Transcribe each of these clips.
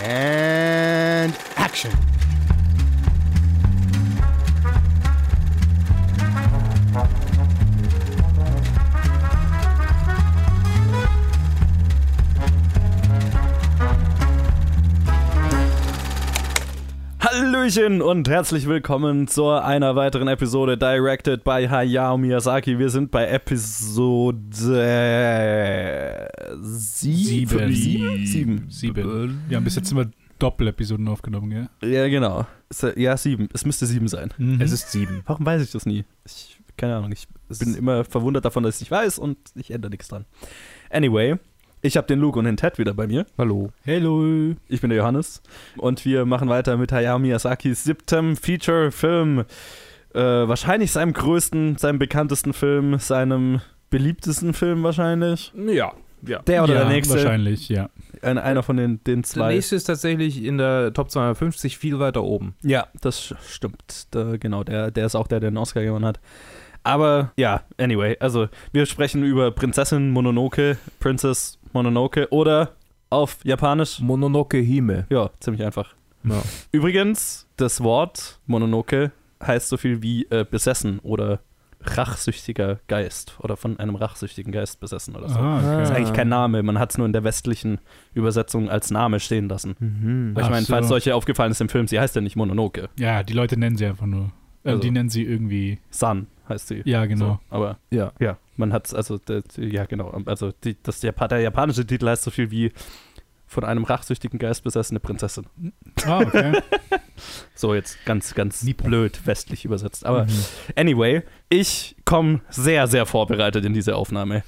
And action. Hallöchen und herzlich willkommen zu einer weiteren Episode Directed by Hayao Miyazaki. Wir sind bei Episode äh, sieben. Sieben. Sieben. Sieben. Wir haben bis jetzt immer Doppelepisoden aufgenommen, gell? Ja, genau. Es- Ja, sieben. Es müsste sieben sein. Mhm. Es ist sieben. Warum weiß ich das nie? Ich, keine Ahnung. Ich bin immer verwundert davon, dass ich nicht weiß und ich ändere nichts dran. Anyway, ich habe den Luke und den Ted wieder bei mir. Hallo. Hello. Ich bin der Johannes und wir machen weiter mit Hayao Miyazakis siebtem Feature-Film. Äh, wahrscheinlich seinem größten, seinem bekanntesten Film, seinem beliebtesten Film wahrscheinlich. Ja, ja. Der oder ja, der nächste? Wahrscheinlich, ja. Ein, einer von den, den Der zwei. nächste ist tatsächlich in der Top 250 viel weiter oben. Ja, das stimmt. Da, genau, der, der ist auch der, der den Oscar gewonnen hat. Aber ja, anyway, also wir sprechen über Prinzessin Mononoke, Princess Mononoke oder auf Japanisch. Mononoke Hime. Ja, ziemlich einfach. Ja. Übrigens, das Wort Mononoke heißt so viel wie äh, besessen oder rachsüchtiger Geist oder von einem rachsüchtigen Geist besessen oder so. Ah, Das okay. ist eigentlich kein Name, man hat es nur in der westlichen Übersetzung als Name stehen lassen. Mhm. Ich meine, so. falls solche aufgefallen ist im Film, sie heißt ja nicht Mononoke. Ja, die Leute nennen sie einfach nur. Äh, Also- die nennen sie irgendwie. Sun heißt sie. Ja, genau. So, aber Ja. ja, man hat es, also, der- ja, genau. Also, die, das, Japa der japanische Titel heißt so viel wie von einem rachsüchtigen Geist besessene Prinzessin. Ah, okay. So, jetzt ganz, ganz Nippon. blöd westlich übersetzt. Aber Mhm. anyway, ich komme sehr, sehr vorbereitet in diese Aufnahme.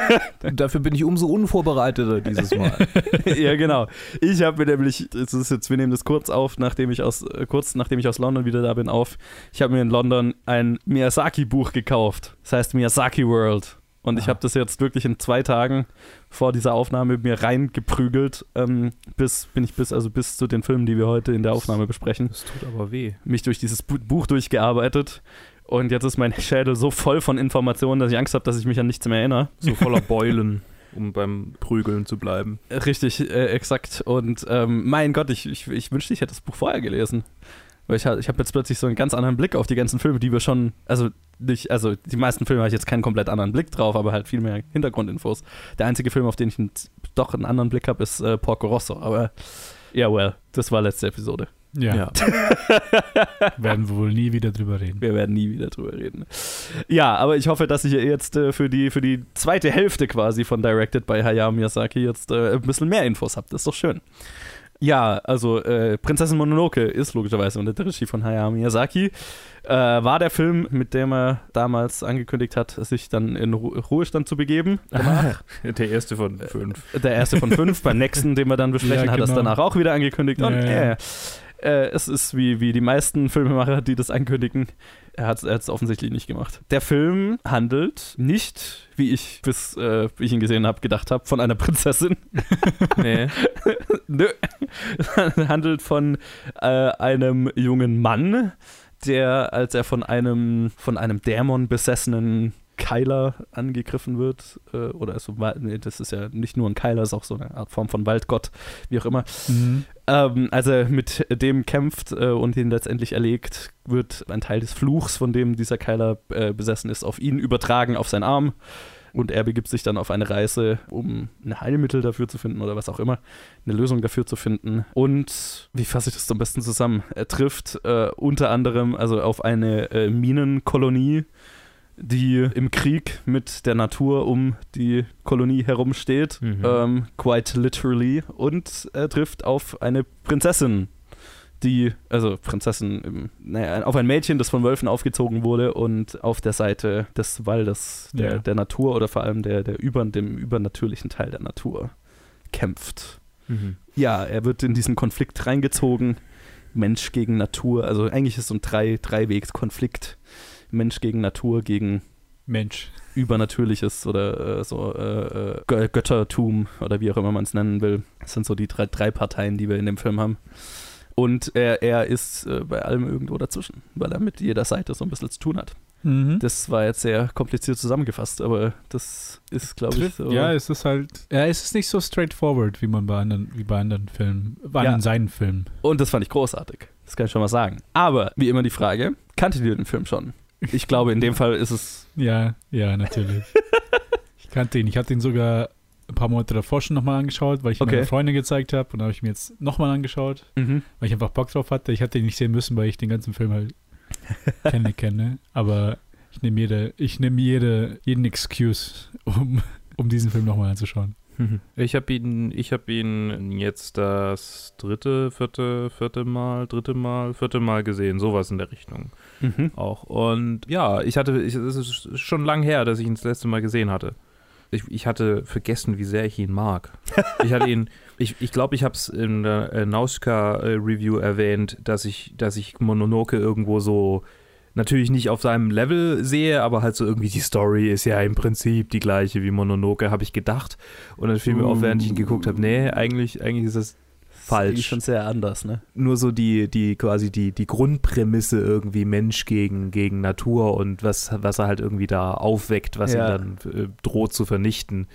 Dafür bin ich umso unvorbereiteter dieses Mal. ja, genau. Ich habe mir nämlich, es ist jetzt, wir nehmen das kurz auf, nachdem ich aus, äh, kurz nachdem ich aus London wieder da bin, auf. Ich habe mir in London ein Miyazaki-Buch gekauft. Das heißt Miyazaki World. Und ich Ah. habe das jetzt wirklich in zwei Tagen vor dieser Aufnahme mir reingeprügelt, ähm, bis bin ich bis also bis zu den Filmen, die wir heute in der Aufnahme besprechen, Das tut aber weh. mich durch dieses Bu Buch durchgearbeitet. Und jetzt ist mein Schädel so voll von Informationen, dass ich Angst habe, dass ich mich an nichts mehr erinnere. So voller Beulen, um beim Prügeln zu bleiben. Richtig, äh, exakt. Und ähm, mein Gott, ich, ich, ich wünschte, ich hätte das Buch vorher gelesen. Weil ich, ich habe jetzt plötzlich so einen ganz anderen Blick auf die ganzen Filme, die wir schon, also nicht, also die meisten Filme habe ich jetzt keinen komplett anderen Blick drauf, aber halt viel mehr Hintergrundinfos. Der einzige Film, auf den ich einen, doch einen anderen Blick habe, ist äh, Porco Rosso. Aber ja, well, das war letzte Episode. Ja, werden wir wohl nie wieder drüber reden. Wir werden nie wieder drüber reden. Ja, aber ich hoffe, dass ich jetzt äh, für, die, für die zweite Hälfte quasi von Directed bei Hayao Miyazaki jetzt äh, ein bisschen mehr Infos habt. Das ist doch schön. Ja, also äh, Prinzessin Mononoke ist logischerweise unter der Regie von Hayao Miyazaki. Äh, war der Film, mit dem er damals angekündigt hat, sich dann in Ru Ruhestand zu begeben. Danach. Der erste von fünf. Der erste von fünf. Beim nächsten, den wir dann besprechen, Ja, hat er es genau. danach auch wieder angekündigt. Und Ja, ja. äh, äh, es ist wie, wie die meisten Filmemacher, die das ankündigen. Er hat es offensichtlich nicht gemacht. Der Film handelt nicht, wie ich bis äh, wie ich ihn gesehen habe, gedacht habe, von einer Prinzessin. Nee. Nö. Handelt von äh, einem jungen Mann, der, als er von einem, von einem Dämon besessenen Keiler angegriffen wird, äh, oder so, nee, das ist ja nicht nur ein Keiler, ist auch so eine Art Form von Waldgott, wie auch immer. Mhm. Ähm, als er mit dem kämpft äh, und ihn letztendlich erlegt, wird ein Teil des Fluchs, von dem dieser Keiler äh, besessen ist, auf ihn übertragen, auf seinen Arm. Und er begibt sich dann auf eine Reise, um ein Heilmittel dafür zu finden oder was auch immer, eine Lösung dafür zu finden. Und wie fasse ich das am besten zusammen? Er trifft äh, unter anderem also auf eine äh, Minenkolonie, die im Krieg mit der Natur um die Kolonie herumsteht, Mhm. ähm, quite literally, und er trifft auf eine Prinzessin, die, also Prinzessin, naja, auf ein Mädchen, das von Wölfen aufgezogen wurde und auf der Seite des Waldes, der, Ja. der Natur oder vor allem der, der über, dem übernatürlichen Teil der Natur kämpft. Mhm. Ja, er wird in diesen Konflikt reingezogen. Mensch gegen Natur. Also eigentlich ist es so ein drei, Dreiwegs-Konflikt. Mensch gegen Natur, gegen Mensch. Übernatürliches oder äh, so äh, äh, Gö- Göttertum oder wie auch immer man es nennen will. Das sind so die drei, drei Parteien, die wir in dem Film haben. Und er, er ist äh, bei allem irgendwo dazwischen, weil er mit jeder Seite so ein bisschen zu tun hat. Mhm. Das war jetzt sehr kompliziert zusammengefasst, aber das ist, glaube ich, so. Ja, es ist halt, ja, es ist nicht so straightforward, wie man bei anderen, wie bei anderen Filmen, bei Ja. anderen seinen Filmen. Und das fand ich großartig. Das kann ich schon mal sagen. Aber wie immer die Frage: Kanntet ihr den Film schon? Ich glaube, in dem Fall ist es. Ja, ja, natürlich. ich kannte ihn. Ich hatte ihn sogar ein paar Monate davor schon nochmal angeschaut, weil ich ihn Okay. meiner Freundin gezeigt habe. Und dann habe ich mir jetzt nochmal angeschaut, Mhm. weil ich einfach Bock drauf hatte. Ich hatte ihn nicht sehen müssen, weil ich den ganzen Film halt kenne, kenne. Aber ich nehme jede, ich nehme jede, jeden Excuse, um, um diesen Film nochmal anzuschauen. Ich habe ihn, ich habe ihn jetzt das dritte, vierte, vierte Mal, dritte Mal, vierte Mal gesehen, sowas in der Richtung Mhm. auch. Und ja, ich hatte, ich, es ist schon lang her, dass ich ihn das letzte Mal gesehen hatte. Ich, ich hatte vergessen, wie sehr ich ihn mag. Ich hatte ihn, ich glaube, ich, glaub, ich habe es in der äh, Nauska-Review erwähnt, dass ich, dass ich Mononoke irgendwo so natürlich nicht auf seinem Level sehe, aber halt so irgendwie die Story ist ja im Prinzip die gleiche wie Mononoke, habe ich gedacht. Und dann fiel mir auf, während ich ihn geguckt habe, nee, eigentlich, eigentlich ist das Falsch. Ist schon sehr anders, ne? nur so die, die quasi die, die Grundprämisse irgendwie Mensch gegen, gegen Natur und was, was er halt irgendwie da aufweckt, was Ja. ihn dann äh, droht zu vernichten.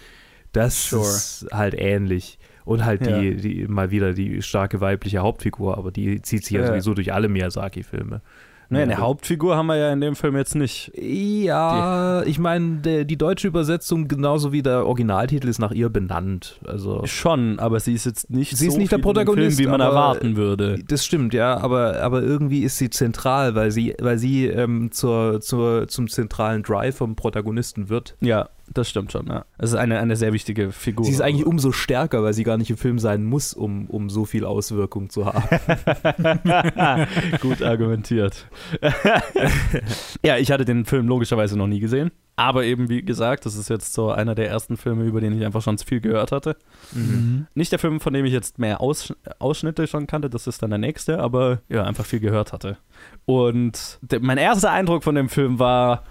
Das Sure. ist halt ähnlich. Und halt Ja. die, die mal wieder die starke weibliche Hauptfigur, aber die zieht sich ja, Ja. sowieso durch alle Miyazaki-Filme. Ne, eine Ja. Hauptfigur haben wir ja in dem Film jetzt nicht. Ja, ich meine, die deutsche Übersetzung genauso wie der Originaltitel ist nach ihr benannt. Also Schon, aber sie ist jetzt nicht Sie ist so nicht der Protagonist, Film, wie man erwarten würde. Das stimmt, ja, aber, aber irgendwie ist sie zentral, weil sie, weil sie ähm, zur, zur, zum zentralen Drive vom Protagonisten wird. Ja, das stimmt schon, ja. Es ist eine, eine sehr wichtige Figur. Sie ist eigentlich umso stärker, weil sie gar nicht im Film sein muss, um, um so viel Auswirkung zu haben. Gut argumentiert. ja, ich hatte den Film logischerweise noch nie gesehen. Aber eben, wie gesagt, das ist jetzt so einer der ersten Filme, über den ich einfach schon viel gehört hatte. Mhm. Nicht der Film, von dem ich jetzt mehr Aus Ausschnitte schon kannte, das ist dann der nächste, aber ja, einfach viel gehört hatte. Und mein erster Eindruck von dem Film war,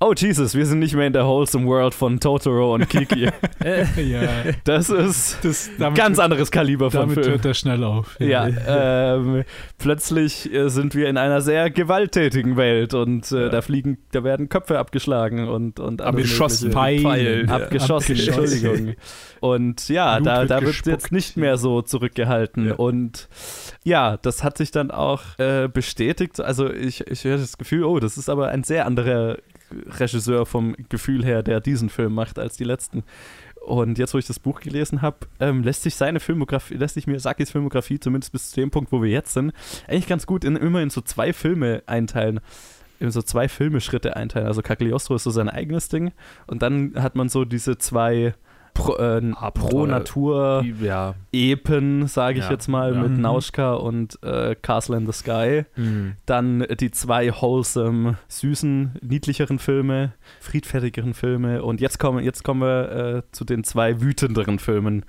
oh Jesus, wir sind nicht mehr in der wholesome world von Totoro und Kiki. ja, Das ist das, ein damit, ganz anderes Kaliber von damit Film. hört er schnell auf. Ja, ähm, plötzlich äh, sind wir in einer sehr gewalttätigen Welt und äh, Ja. da fliegen, da werden Köpfe abgeschlagen und, und Abgeschossen. Pfeilen. Abgeschossen, Abgeschossen. Entschuldigung. Und ja, Blut da, wird da wird jetzt nicht mehr so zurückgehalten. Ja. Und ja, das hat sich dann auch äh, bestätigt. Also ich, ich hatte das Gefühl, oh, das ist aber ein sehr anderer Regisseur vom Gefühl her, der diesen Film macht als die letzten. Und jetzt, wo ich das Buch gelesen habe, ähm, lässt sich seine Filmografie, lässt sich Miyazakis Filmografie, zumindest bis zu dem Punkt, wo wir jetzt sind, eigentlich ganz gut in, immer in so zwei Filme einteilen. In so zwei Filmeschritte einteilen. Also Cagliostro ist so sein eigenes Ding. Und dann hat man so diese zwei Pro, äh, pro Natur ja. Epen, sage ich Ja, jetzt mal, ja. mit Mhm. Nauschka und äh, Castle in the Sky. Dann die zwei wholesome, süßen, niedlicheren Filme, friedfertigeren Filme. Und jetzt kommen, jetzt kommen wir äh, zu den zwei wütenderen Filmen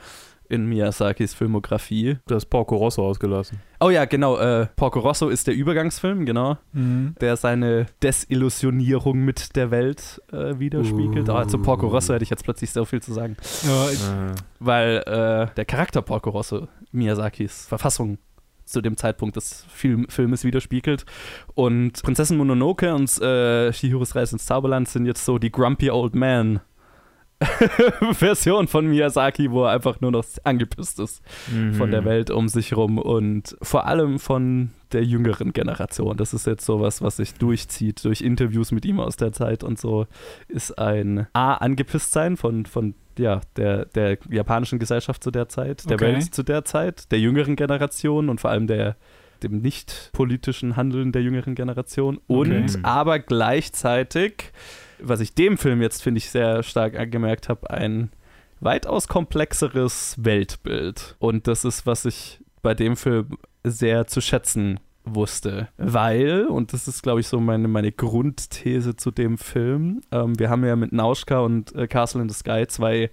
in Miyazakis Filmografie. Du hast Porco Rosso ausgelassen. Oh ja, genau. Äh, Porco Rosso ist der Übergangsfilm, genau, Mhm. der seine Desillusionierung mit der Welt äh, widerspiegelt. Uh. Ah, zu Porco Rosso hätte ich jetzt plötzlich so viel zu sagen. Ja, ich, weil äh, der Charakter Porco Rosso Miyazakis Verfassung zu dem Zeitpunkt des Film Filmes widerspiegelt. Und Prinzessin Mononoke und äh, Shihiros Reise ins Zauberland sind jetzt so die Grumpy Old Man Version von Miyazaki, wo er einfach nur noch angepisst ist von Mhm. der Welt um sich rum und vor allem von der jüngeren Generation. Das ist jetzt sowas, was sich durchzieht durch Interviews mit ihm aus der Zeit und so, ist ein A, angepisst sein von, von ja, der, der japanischen Gesellschaft zu der Zeit, der Okay. Welt zu der Zeit, der jüngeren Generation und vor allem der dem nicht politischen Handeln der jüngeren Generation und Okay. aber gleichzeitig, was ich dem Film jetzt finde ich sehr stark angemerkt habe, ein weitaus komplexeres Weltbild. Und das ist, was ich bei dem Film sehr zu schätzen wusste. Weil, und das ist, glaube ich, so meine, meine Grundthese zu dem Film, ähm, wir haben ja mit Nauschka und äh, Castle in the Sky zwei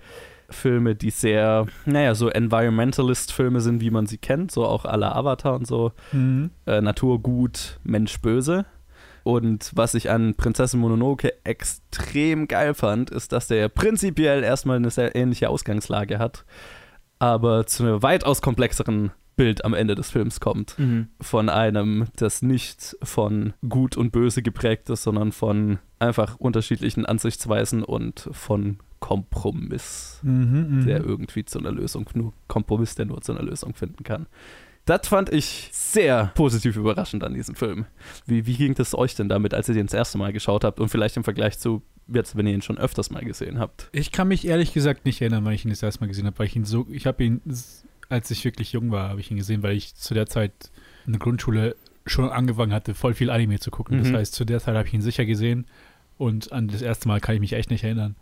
Filme, die sehr, naja, so Environmentalist-Filme sind, wie man sie kennt, so auch aller Avatar und so mhm. äh, Natur gut, Mensch böse. Und was ich an Prinzessin Mononoke extrem geil fand, ist, dass der prinzipiell erstmal eine sehr ähnliche Ausgangslage hat, aber zu einer weitaus komplexeren Bild am Ende des Films kommt. Von einem, das nicht von Gut und Böse geprägt ist, sondern von einfach unterschiedlichen Ansichtsweisen und von Kompromiss, Mhm, der irgendwie zu einer Lösung, nur Kompromiss, der nur zu einer Lösung finden kann. Das fand ich sehr positiv überraschend an diesem Film. Wie, wie ging das euch denn damit, als ihr den das erste Mal geschaut habt und vielleicht im Vergleich zu jetzt, wenn ihr ihn schon öfters mal gesehen habt? Ich kann mich ehrlich gesagt nicht erinnern, wann ich ihn das erste Mal gesehen habe, weil ich ihn so, ich habe ihn, als ich wirklich jung war, habe ich ihn gesehen, weil ich zu der Zeit in der Grundschule schon angefangen hatte, voll viel Anime zu gucken. Das Mhm. heißt, zu der Zeit habe ich ihn sicher gesehen und an das erste Mal kann ich mich echt nicht erinnern.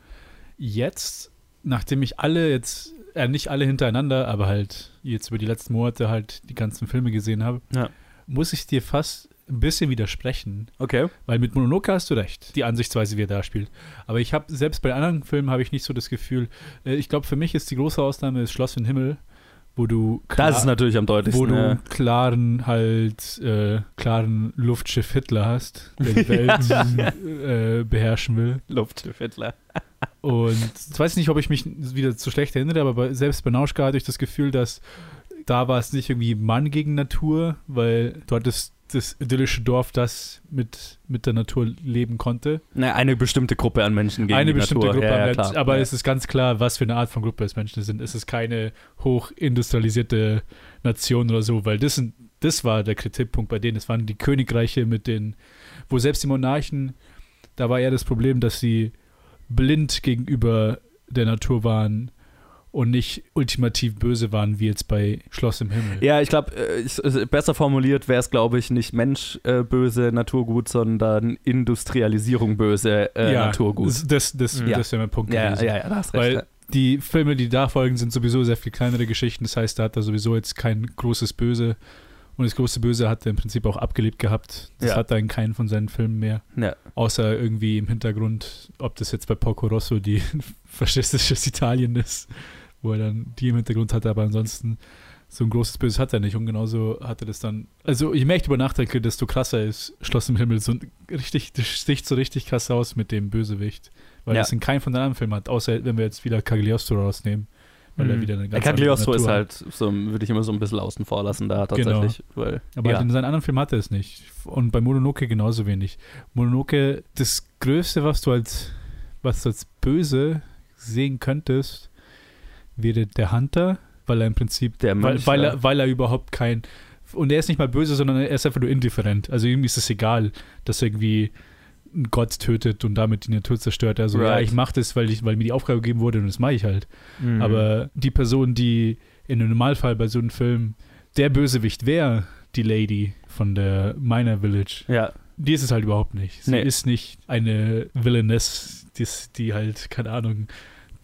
Jetzt, nachdem ich alle jetzt, äh, nicht alle hintereinander, aber halt jetzt über die letzten Monate halt die ganzen Filme gesehen habe, Ja. muss ich dir fast ein bisschen widersprechen. Okay. Weil mit Mononoke hast du recht, die Ansichtsweise, wie er da spielt. Aber ich habe, selbst bei anderen Filmen habe ich nicht so das Gefühl, äh, ich glaube, für mich ist die große Ausnahme das Schloss im Himmel, wo du klar, Das ist natürlich am deutlichsten. wo du ja. klaren halt, äh, klaren Luftschiff Hitler hast, der die Welt äh, beherrschen will. Luftschiff Hitler. Und ich weiß nicht, ob ich mich wieder zu schlecht erinnere, aber bei, selbst bei Nauschka hatte ich das Gefühl, dass da war es nicht irgendwie Mann gegen Natur, weil du hattest das idyllische Dorf, das mit, mit der Natur leben konnte. Na, eine bestimmte Gruppe an Menschen gegen eine bestimmte Natur. Gruppe, ja, an ja, Menschen, klar. aber ja. es ist ganz klar, was für eine Art von Gruppe es Menschen sind. Es ist keine hochindustrialisierte Nation oder so, weil das, sind, das war der Kritikpunkt bei denen. Es waren die Königreiche mit den, wo selbst die Monarchen, da war eher das Problem, dass sie blind gegenüber der Natur waren und nicht ultimativ böse waren, wie jetzt bei Schloss im Himmel. Ja, ich glaube, besser formuliert wäre es, glaube ich, nicht Mensch äh, böse, Naturgut, sondern Industrialisierung böse, äh, Naturgut. Das, das, das, Mhm. das wäre mein Punkt Ja, gewesen. ja, ja, da hast recht. Weil ja. die Filme, die da folgen, sind sowieso sehr viel kleinere Geschichten. Das heißt, da hat er sowieso jetzt kein großes Böse. Und das große Böse hat er im Prinzip auch abgelebt gehabt. Das Ja. hat er in keinen von seinen Filmen mehr. Ja. Außer irgendwie im Hintergrund, ob das jetzt bei Porco Rosso die faschistisches Italien ist, wo er dann die im Hintergrund hatte. Aber ansonsten so ein großes Böse hat er nicht. Und genauso hat er das dann. Also, je mehr ich darüber nachdenke, desto krasser ist Schloss im Himmel. So ein richtig, das sticht so richtig krass aus mit dem Bösewicht. Weil Ja. das in keinem von den anderen Filmen hat, außer wenn wir jetzt wieder Cagliostro rausnehmen. Weil er Mhm. wieder eine ganz Cagliostro ist halt, so, würde ich immer so ein bisschen außen vor lassen da tatsächlich. Weil, hat. Aber ja. in seinen anderen Filmen hat er es nicht. Und bei Mononoke genauso wenig. Mononoke, das Größte, was du als, was du als böse sehen könntest, wäre der Hunter, weil er im Prinzip, Der weil, Mönch, weil, ja. er, weil er überhaupt kein, und er ist nicht mal böse, sondern er ist einfach nur indifferent. Also irgendwie ist es egal, dass er irgendwie einen Gott tötet und damit die Natur zerstört. Also ja, Right. ich mache das, weil, ich, weil mir die Aufgabe gegeben wurde und das mache ich halt. Mhm. Aber die Person, die in einem Normalfall bei so einem Film der Bösewicht wäre, die Lady von der Miner Village, ja, die ist es halt überhaupt nicht. Sie Nee. ist nicht eine Villainess, die, die halt, keine Ahnung,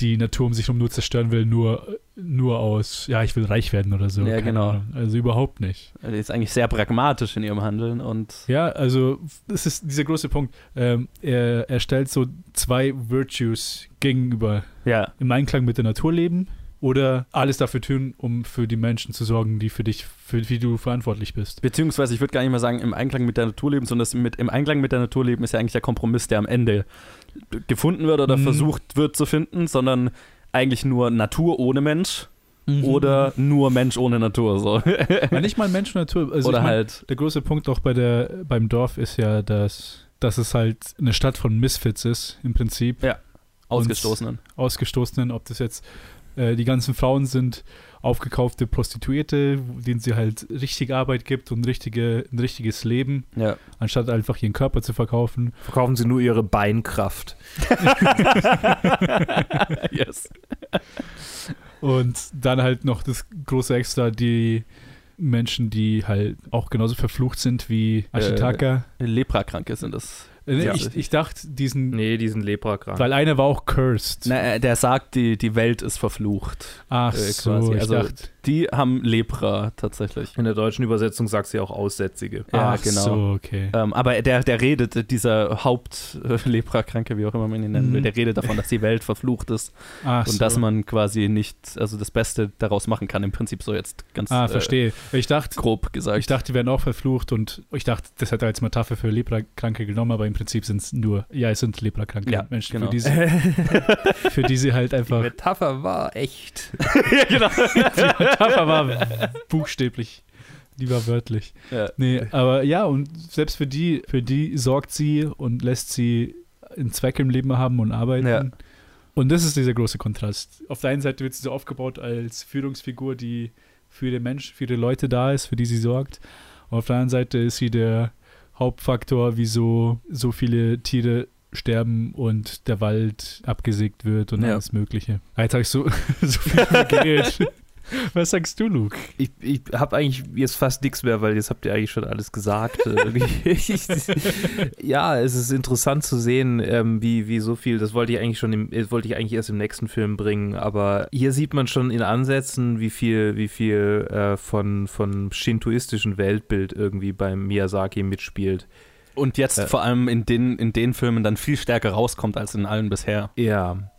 die Natur um sich herum nur zerstören will, nur, nur aus, ja, ich will reich werden oder so. Ja, keine genau. Ahnung. Also überhaupt nicht. die ist eigentlich sehr pragmatisch in ihrem Handeln und Ja, also das ist dieser große Punkt. Ähm, er, er stellt so zwei Virtues gegenüber ja, im Einklang mit der Natur leben oder alles dafür tun, um für die Menschen zu sorgen, die für dich, für die du verantwortlich bist. beziehungsweise ich würde gar nicht mal sagen im Einklang mit der Natur leben, sondern das mit, im Einklang mit der Natur leben ist ja eigentlich der Kompromiss, der am Ende gefunden wird oder Mhm. versucht wird zu finden, sondern eigentlich nur Natur ohne Mensch oder nur Mensch ohne Natur. So. Ja, nicht mal Mensch und Natur. Also oder ich mein, halt, der große Punkt auch bei der, beim Dorf ist ja, dass, dass es halt eine Stadt von Misfits ist, im Prinzip. Ausgestoßenen. Ausgestoßenen, ob das jetzt äh, die ganzen Frauen sind, aufgekaufte Prostituierte, denen sie halt richtig Arbeit gibt und richtige, ein richtiges Leben, Ja. anstatt einfach ihren Körper zu verkaufen. Verkaufen sie nur ihre Beinkraft. yes. Und dann halt noch das große Extra, die Menschen, die halt auch genauso verflucht sind wie Ashitaka. Leprakranke sind das. Äh, nee, ja. ich, ich dachte, diesen, Nee, die sind leprakrank. weil einer war auch cursed. Na, äh, der sagt, die, die Welt ist verflucht. Ach äh, so, ich Also- dachte, Die haben Lepra tatsächlich. In der deutschen Übersetzung sagt sie auch Aussätzige. Ja, ach genau. so, okay. Ähm, aber der, der redet, dieser Haupt-Leprakranke, wie auch immer man ihn nennen will, Mhm. der redet davon, dass die Welt verflucht ist Ach und so. dass man quasi nicht, also das Beste daraus machen kann, im Prinzip so jetzt ganz Ah, äh, verstehe. Ich dachte, grob gesagt. ich dachte, die werden auch verflucht und ich dachte, das hat er als Metapher für Leprakranke genommen, aber im Prinzip sind es nur, ja, es sind Leprakranke Ja, Menschen, genau. für, die sie, für die sie halt Die einfach Metapher war echt. ja, genau. Metapher war buchstäblich, die war wörtlich. Ja. Nee, aber ja, und selbst für die, für die sorgt sie und lässt sie einen Zweck im Leben haben und arbeiten. Ja. Und das ist dieser große Kontrast. Auf der einen Seite wird sie so aufgebaut als Führungsfigur, die für den Mensch, für die Leute da ist, für die sie sorgt. Und auf der anderen Seite ist sie der Hauptfaktor, wieso so viele Tiere sterben und der Wald abgesägt wird und Ja. alles Mögliche. Ah, Jetzt habe ich so, so viel geredet. Was sagst du, Luke? Ich, ich habe eigentlich jetzt fast nichts mehr, weil jetzt habt ihr eigentlich schon alles gesagt. Äh, ja, es ist interessant zu sehen, ähm, wie, wie so viel, das wollte ich eigentlich schon, im, äh, wollte ich eigentlich erst im nächsten Film bringen, aber hier sieht man schon in Ansätzen, wie viel, wie viel äh, von, von shintoistischen Weltbild irgendwie beim Miyazaki mitspielt. Und jetzt Ja. vor allem in den, in den Filmen dann viel stärker rauskommt als in allen bisher. Ja.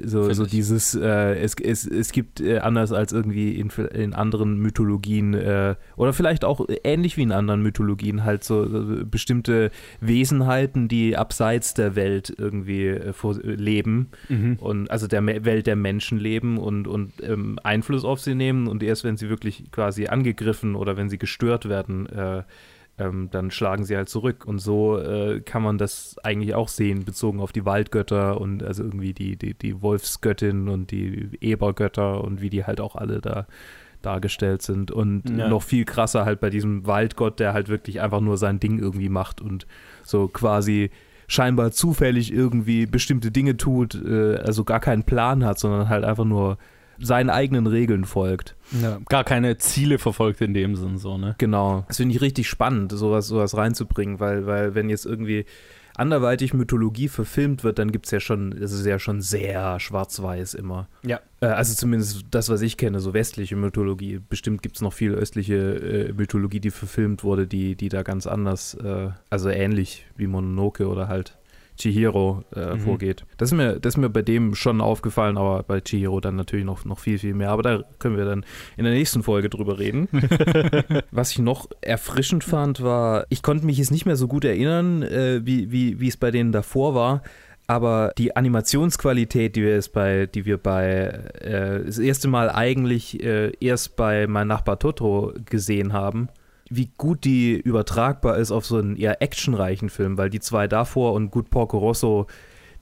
So, Find so ich. dieses, äh, es, es, es gibt äh, anders als irgendwie in, in anderen Mythologien äh, oder vielleicht auch ähnlich wie in anderen Mythologien halt so, bestimmte Wesenheiten, die abseits der Welt irgendwie äh, vor, äh, leben und also der Me Welt der Menschen leben und, und ähm, Einfluss auf sie nehmen und erst wenn sie wirklich quasi angegriffen oder wenn sie gestört werden, äh, ähm, dann schlagen sie halt zurück. Und so äh, kann man das eigentlich auch sehen, bezogen auf die Waldgötter und also irgendwie die, die, die Wolfsgöttin und die Ebergötter und wie die halt auch alle da dargestellt sind. Und Ja. noch viel krasser halt bei diesem Waldgott, der halt wirklich einfach nur sein Ding irgendwie macht und so quasi scheinbar zufällig irgendwie bestimmte Dinge tut, äh, also gar keinen Plan hat, sondern halt einfach nur seinen eigenen Regeln folgt. Ja. Gar keine Ziele verfolgt in dem Sinn so, ne? Genau. Das finde ich richtig spannend, sowas, sowas reinzubringen, weil, weil wenn jetzt irgendwie anderweitig Mythologie verfilmt wird, dann gibt es ja schon, es ist ja schon sehr schwarz-weiß immer. Ja. Äh, also zumindest das, was ich kenne, so westliche Mythologie. Bestimmt gibt es noch viel östliche äh, Mythologie, die verfilmt wurde, die, die da ganz anders, äh, also ähnlich wie Mononoke oder halt Chihiro äh, Mhm. vorgeht. Das ist, mir, das ist mir bei dem schon aufgefallen, aber bei Chihiro dann natürlich noch, noch viel, viel mehr. Aber da können wir dann in der nächsten Folge drüber reden. Was ich noch erfrischend fand, war, ich konnte mich jetzt nicht mehr so gut erinnern, äh, wie, wie, wie es bei denen davor war. Aber die Animationsqualität, die wir jetzt bei, die wir bei äh, das erste Mal eigentlich äh, erst bei Mein Nachbar Totoro gesehen haben, wie gut die übertragbar ist auf so einen eher actionreichen Film, weil die zwei davor und gut Porco Rosso,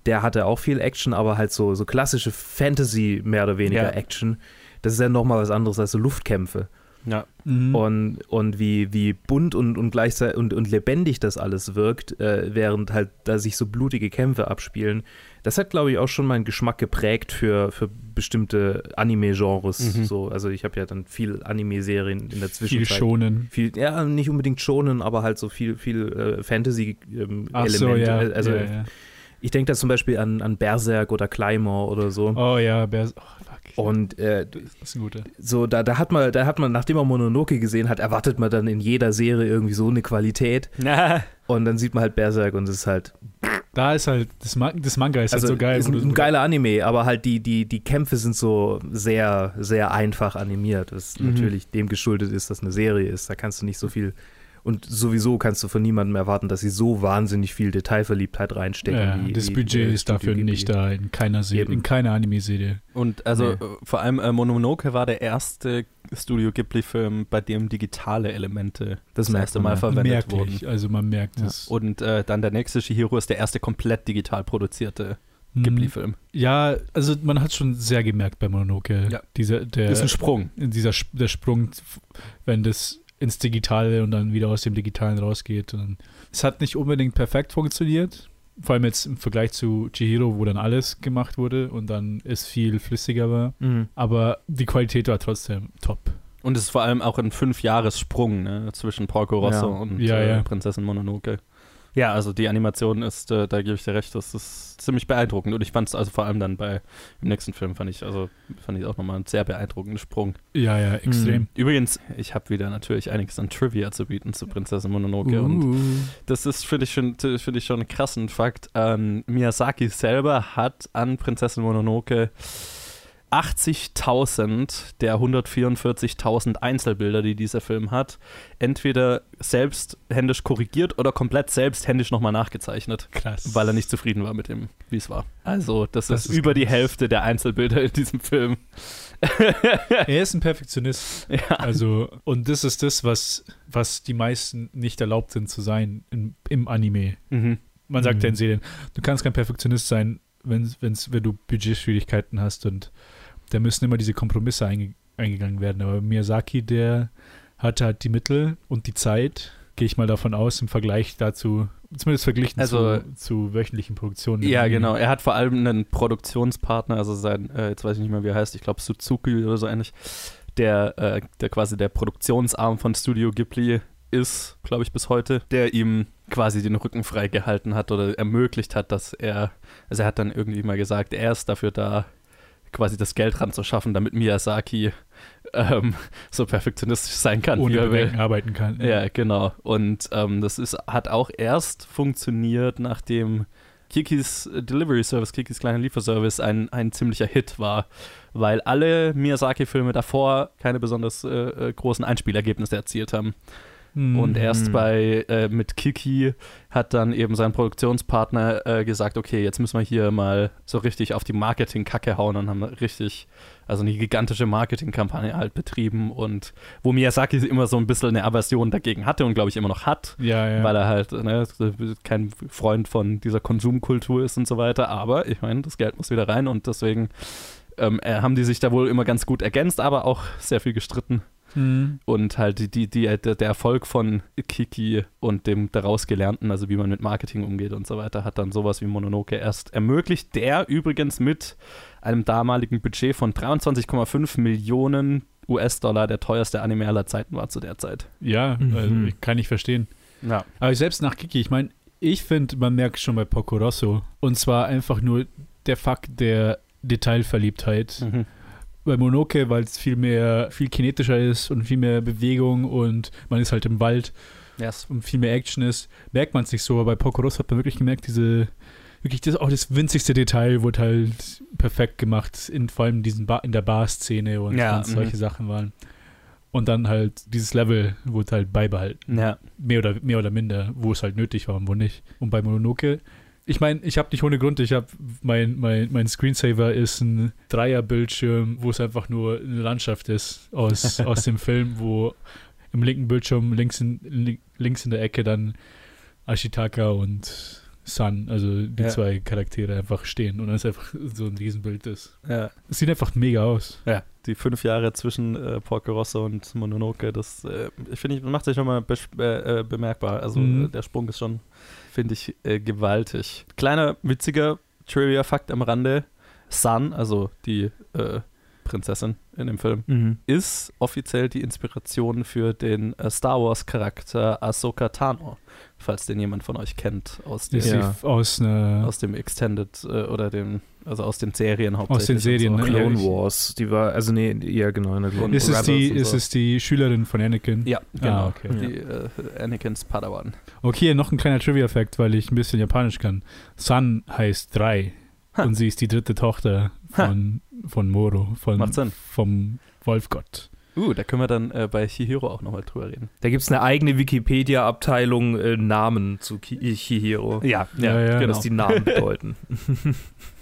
der hatte auch viel Action, aber halt so, so klassische Fantasy mehr oder weniger Ja. Action. Das ist ja nochmal was anderes als so Luftkämpfe. Ja. Mhm. Und, und wie, wie bunt und, und gleichzeitig und, und lebendig das alles wirkt, äh, während halt da sich so blutige Kämpfe abspielen. Das hat, glaube ich, auch schon meinen Geschmack geprägt für, für bestimmte Anime-Genres. Mhm. So, also ich habe ja dann viel Anime-Serien in der viel Zwischenzeit. schonen. Viel, ja, nicht unbedingt schonen, aber halt so viel, viel äh, Fantasy-Elemente. Ach so, ja. Also ja, ja. ich denke da zum Beispiel an, an Berserk oder Claymore oder so. Oh ja, Bärs oh. Und äh, das ist ein guter. so, da, da hat man, da hat man, nachdem man Mononoke gesehen hat, erwartet man dann in jeder Serie irgendwie so eine Qualität. Und dann sieht man halt Berserk und es ist halt, Da ist halt, das, Ma das Manga ist also halt so geil. ist ein, ein geiler Anime, aber halt die, die, die Kämpfe sind so sehr, sehr einfach animiert, was Mhm. natürlich dem geschuldet ist, dass eine Serie ist. Da kannst du nicht so viel und sowieso kannst du von niemandem erwarten, dass sie so wahnsinnig viel Detailverliebtheit reinstecken. ja, wie, das wie, Budget äh, ist dafür nicht da, in keiner Serie, Eben. in keiner Anime-Serie. Und also Nee. äh, vor allem äh, Mononoke war der erste Studio Ghibli-Film, bei dem digitale Elemente das, merkt erste Mal verwendet wurden. Merklich, also man merkt Ja. es. Und äh, dann der nächste Shihiro ist der erste komplett digital produzierte Mhm. Ghibli-Film. Ja, also man hat schon sehr gemerkt bei Mononoke. Ja. Dieser, der, ist ein Sprung. dieser der Sprung, wenn das ins Digitale und dann wieder aus dem Digitalen rausgeht. Und es hat nicht unbedingt perfekt funktioniert. Vor allem jetzt im Vergleich zu Chihiro, wo dann alles gemacht wurde und dann es viel flüssiger war. Mhm. Aber die Qualität war trotzdem top. Und es ist vor allem auch ein Fünf-Jahres-Sprung ne, zwischen Porco Rosso Ja. und Ja, äh, ja. Prinzessin Mononoke. Ja, also die Animation ist, äh, da gebe ich dir recht, das ist ziemlich beeindruckend. Und ich fand es also vor allem dann bei im nächsten Film fand ich, also fand ich auch nochmal einen sehr beeindruckenden Sprung. Ja, ja, extrem. Mhm. Übrigens, ich habe wieder natürlich einiges an Trivia zu bieten zu Prinzessin Mononoke und Uh. das ist, finde ich, schon, finde ich schon einen krassen Fakt. Ähm, Miyazaki selber hat an Prinzessin Mononoke 80.000 der 144.000 Einzelbilder, die dieser Film hat, entweder selbst händisch korrigiert oder komplett selbst händisch nochmal nachgezeichnet, Krass. weil er nicht zufrieden war mit dem, wie es war. Also, das, Das ist, ist über die krass. Hälfte der Einzelbilder in diesem Film. Er ist ein Perfektionist. ja. Also, und das ist das, was, was die meisten nicht erlaubt sind zu sein im, im Anime. Mhm. Man sagt Mhm. ja in Serien, du kannst kein Perfektionist sein, wenn, wenn's, wenn du Budgetschwierigkeiten hast und da müssen immer diese Kompromisse einge, eingegangen werden. Aber Miyazaki, der hatte halt die Mittel und die Zeit, gehe ich mal davon aus, im Vergleich dazu, zumindest verglichen Also- zu, zu wöchentlichen Produktionen. Ja, genau. Er hat vor allem einen Produktionspartner, also sein, äh, jetzt weiß ich nicht mehr, wie er heißt, ich glaube Suzuki oder so ähnlich, der, äh, der quasi der Produktionsarm von Studio Ghibli ist, glaube ich, bis heute, der ihm quasi den Rücken freigehalten hat oder ermöglicht hat, dass er, also er hat dann irgendwie mal gesagt, er ist dafür da, quasi das Geld ranzuschaffen, damit Miyazaki ähm, so perfektionistisch sein kann, wie Ohne er will. Arbeiten kann. Ja, genau. Und ähm, das ist, hat auch erst funktioniert, nachdem Kikis Delivery Service, Kikis kleiner Lieferservice ein, ein ziemlicher Hit war, weil alle Miyazaki-Filme davor keine besonders äh, äh, großen Einspielergebnisse erzielt haben. Mhm. Und erst bei äh, mit Kiki hat dann eben sein Produktionspartner äh, gesagt, okay, jetzt müssen wir hier mal so richtig auf die Marketing-Kacke hauen und haben richtig, also eine gigantische Marketingkampagne halt betrieben und wo Miyazaki immer so ein bisschen eine Aversion dagegen hatte und glaube ich immer noch hat, ja, ja. weil er halt ne, kein Freund von dieser Konsumkultur ist und so weiter. Aber ich meine, das Geld muss wieder rein und deswegen ähm, äh, haben die sich da wohl immer ganz gut ergänzt, aber auch sehr viel gestritten. Mhm. Und halt die, die, die, der, Erfolg von Kiki und dem daraus gelernten, also wie man mit Marketing umgeht und so weiter, hat dann sowas wie Mononoke erst ermöglicht, der übrigens mit einem damaligen Budget von 23,5 Millionen US-Dollar der teuerste Anime aller Zeiten war zu der Zeit. Ja, Mhm. also, kann ich verstehen. Ja. Aber selbst nach Kiki, ich meine, ich finde, man merkt schon bei Porco Rosso. Und zwar einfach nur der Fakt der Detailverliebtheit. Mhm. Bei Monoke, weil es viel mehr, viel kinetischer ist und viel mehr Bewegung und man ist halt im Wald Yes. und viel mehr Action ist, merkt man es nicht so. Aber bei Porco Rosso hat man wirklich gemerkt, diese, wirklich das, auch das winzigste Detail wurde halt perfekt gemacht, in, vor allem in, diesen in der Bar-Szene und Ja, wenn's solche mhm. Sachen waren. Und dann halt dieses Level wurde halt beibehalten Ja. mehr oder, mehr oder minder, wo es halt nötig war und wo nicht. Und bei Mononoke, ich meine, ich habe nicht ohne Grund, ich habe mein, mein, mein Screensaver ist ein Dreierbildschirm, wo es einfach nur eine Landschaft ist aus, aus dem Film, wo im linken Bildschirm links in, li- links in der Ecke dann Ashitaka und Sun, also die Ja. zwei Charaktere einfach stehen und dann ist einfach so ein Riesenbild ist. Ja. Es sieht einfach mega aus. Ja, die fünf Jahre zwischen äh, Porco Rosso und Mononoke, das äh, finde ich, macht sich nochmal bes- äh, äh, bemerkbar. Also Mhm. äh, der Sprung ist schon, finde ich, äh, gewaltig. Kleiner, witziger Trivia-Fakt am Rande. Sun, also die Prinzessin in dem Film, Mhm. ist offiziell die Inspiration für den Star Wars-Charakter Ahsoka Tano, falls den jemand von euch kennt aus dem, Ja. aus einer aus dem Extended äh, oder dem, also aus den Serien hauptsächlich. Aus den Serien, so. ne? Clone Wars, die war, also nee, ja genau. Ne, Und ist es, die, und ist so. es die Schülerin von Anakin? Ja, genau. Ah, okay. Die äh, Anakins Padawan. Okay, noch ein kleiner Trivia-Fact, weil ich ein bisschen Japanisch kann. Sun heißt drei. Ha. Und sie ist die dritte Tochter von, von Moro, von, Macht Sinn. vom Wolfgott. Uh, da können wir dann äh, bei Chihiro auch nochmal drüber reden. Da gibt es eine eigene Wikipedia-Abteilung äh, Namen zu Chihiro. Ja, Ja, ja. genau. Was die Namen bedeuten.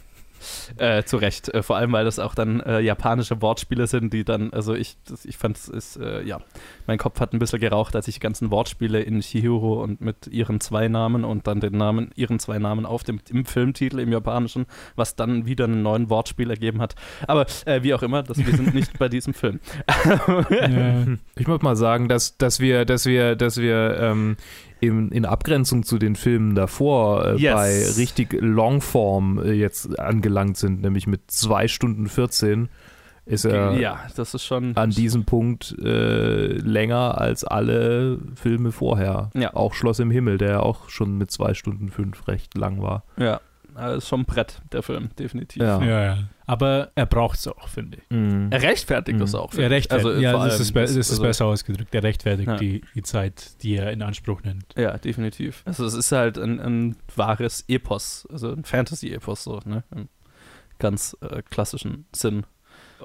Äh, zu Recht. Äh, vor allem, weil das auch dann äh, japanische Wortspiele sind, die dann, also ich, das, ich fand es ist, äh, ja, mein Kopf hat ein bisschen geraucht, als ich die ganzen Wortspiele in Chihiro und mit ihren zwei Namen und dann den Namen, ihren zwei Namen auf dem im Filmtitel im Japanischen, was dann wieder einen neuen Wortspiel ergeben hat. Aber äh, wie auch immer, das, wir sind nicht bei diesem Film. Ich muss mal sagen, dass, dass wir, dass wir, dass wir ähm, in, in Abgrenzung zu den Filmen davor äh, Yes. bei richtig Longform äh, jetzt angelangt sind, nämlich mit 2 Stunden 14, ist er ja, das ist schon. an diesem Punkt äh, länger als alle Filme vorher. Ja. Auch Schloss im Himmel, der auch schon mit 2 Stunden 5 recht lang war. Ja, das ist schon ein Brett, der Film, definitiv. Ja. ja, ja. Aber er braucht es auch, finde ich. Mhm. Er rechtfertigt das Mhm. auch. Er rechtfertigt, Also, ja, das ist, be- das das- ist also- besser ausgedrückt. Er rechtfertigt Ja. die, die Zeit, die er in Anspruch nimmt. Ja, definitiv. Also es ist halt ein, ein wahres Epos, also ein Fantasy-Epos, so, ne? Im ganz äh, klassischen Sinn.